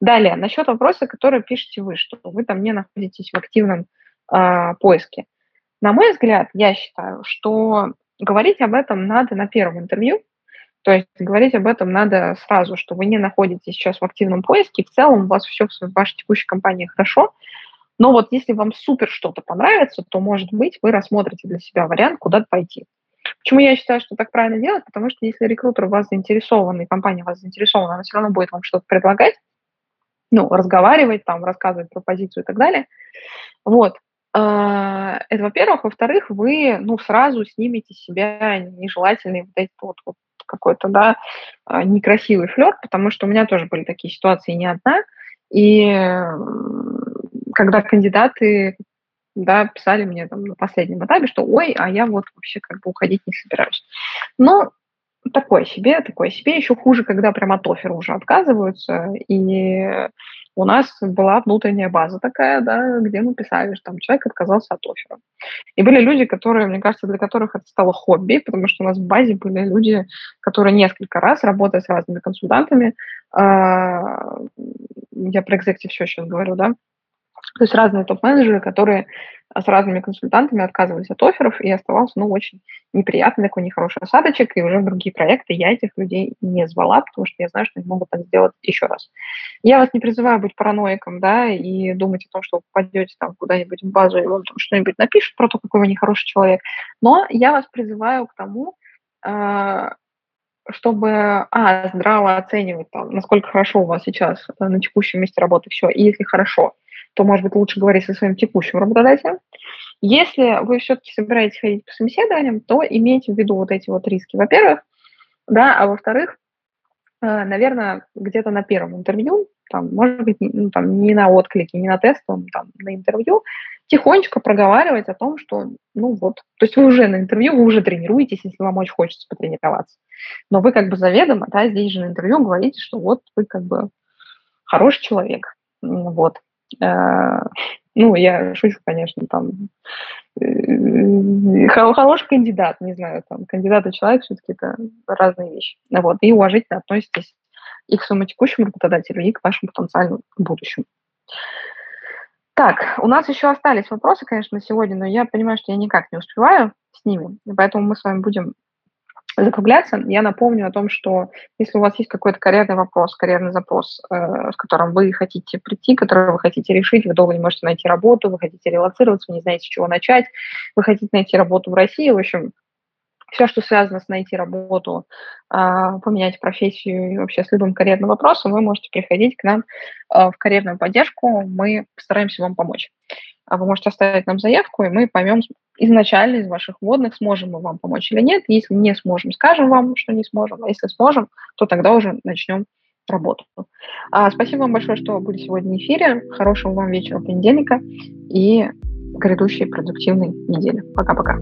Далее, насчет вопроса, который пишете вы, что вы там не находитесь в активном э, поиске. На мой взгляд, я считаю, что говорить об этом надо на первом интервью, то есть говорить об этом надо сразу, что вы не находитесь сейчас в активном поиске, в целом у вас все в вашей текущей компании хорошо, но вот если вам супер что-то понравится, то, может быть, вы рассмотрите для себя вариант, куда-то пойти. Почему я считаю, что так правильно делать? Потому что если рекрутер вас заинтересован, и компания вас заинтересована, она все равно будет вам что-то предлагать, ну, разговаривать, там, рассказывать про позицию и так далее. Вот. А, это, во-первых. Во-вторых, вы, ну, сразу снимете с себя нежелательный вот этот вот, вот какой-то, да, а, некрасивый флер, потому что у меня тоже были такие ситуации не одна. И когда кандидаты да, писали мне там на последнем этапе, что ой, а я вот вообще как бы уходить не собираюсь. Но такое себе, такое себе. Еще хуже, когда прям от оффера уже отказываются, и у нас была внутренняя база такая, да, где мы писали, что там человек отказался от оффера. И были люди, которые, мне кажется, для которых это стало хобби, потому что у нас в базе были люди, которые несколько раз, работая с разными консультантами, а, я про экзекутив все сейчас говорю, да, то есть разные топ-менеджеры, которые с разными консультантами отказывались от офферов, и оставался, ну, очень неприятный такой нехороший осадочек, и уже в другие проекты я этих людей не звала, потому что я знаю, что они могут так сделать еще раз. Я вас не призываю быть параноиком, да, и думать о том, что вы попадете там куда-нибудь в базу, и вам там что-нибудь напишут про то, какой вы нехороший человек, но я вас призываю к тому, а, чтобы, а, здраво оценивать, там, насколько хорошо у вас сейчас на текущем месте работы все, и если хорошо, то, может быть, лучше говорить со своим текущим работодателем. Если вы все-таки собираетесь ходить по собеседованиям, то имейте в виду вот эти вот риски, во-первых, да, а во-вторых, э, наверное, где-то на первом интервью, там, может быть, ну, там, не на отклике, не на тестовом, там, на интервью, тихонечко проговаривать о том, что, ну вот, то есть вы уже на интервью, вы уже тренируетесь, если вам очень хочется потренироваться. Но вы как бы заведомо, да, здесь же на интервью говорите, что вот вы как бы хороший человек, вот. Э, ну, я шучу, конечно, там, э, хороший кандидат, не знаю, там, кандидат и человек все-таки это разные вещи. Вот, и уважительно относитесь и к своему текущему работодателю, и к вашему потенциальному будущему. Так, у нас еще остались вопросы, конечно, на сегодня, но я понимаю, что я никак не успеваю с ними, поэтому мы с вами будем закругляться, я напомню о том, что если у вас есть какой-то карьерный вопрос, карьерный запрос, э, с которым вы хотите прийти, который вы хотите решить, вы долго не можете найти работу, вы хотите релацироваться, вы не знаете, с чего начать, вы хотите найти работу в России, в общем, все, что связано с найти работу, а, поменять профессию и вообще с любым карьерным вопросом, вы можете приходить к нам а, в карьерную поддержку. Мы постараемся вам помочь. Вы можете оставить нам заявку, и мы поймем изначально из ваших вводных, сможем мы вам помочь или нет. Если не сможем, скажем вам, что не сможем. А если сможем, то тогда уже начнем работу. Спасибо вам большое, что были сегодня в эфире. Хорошего вам вечера понедельника и грядущей продуктивной недели. Пока-пока.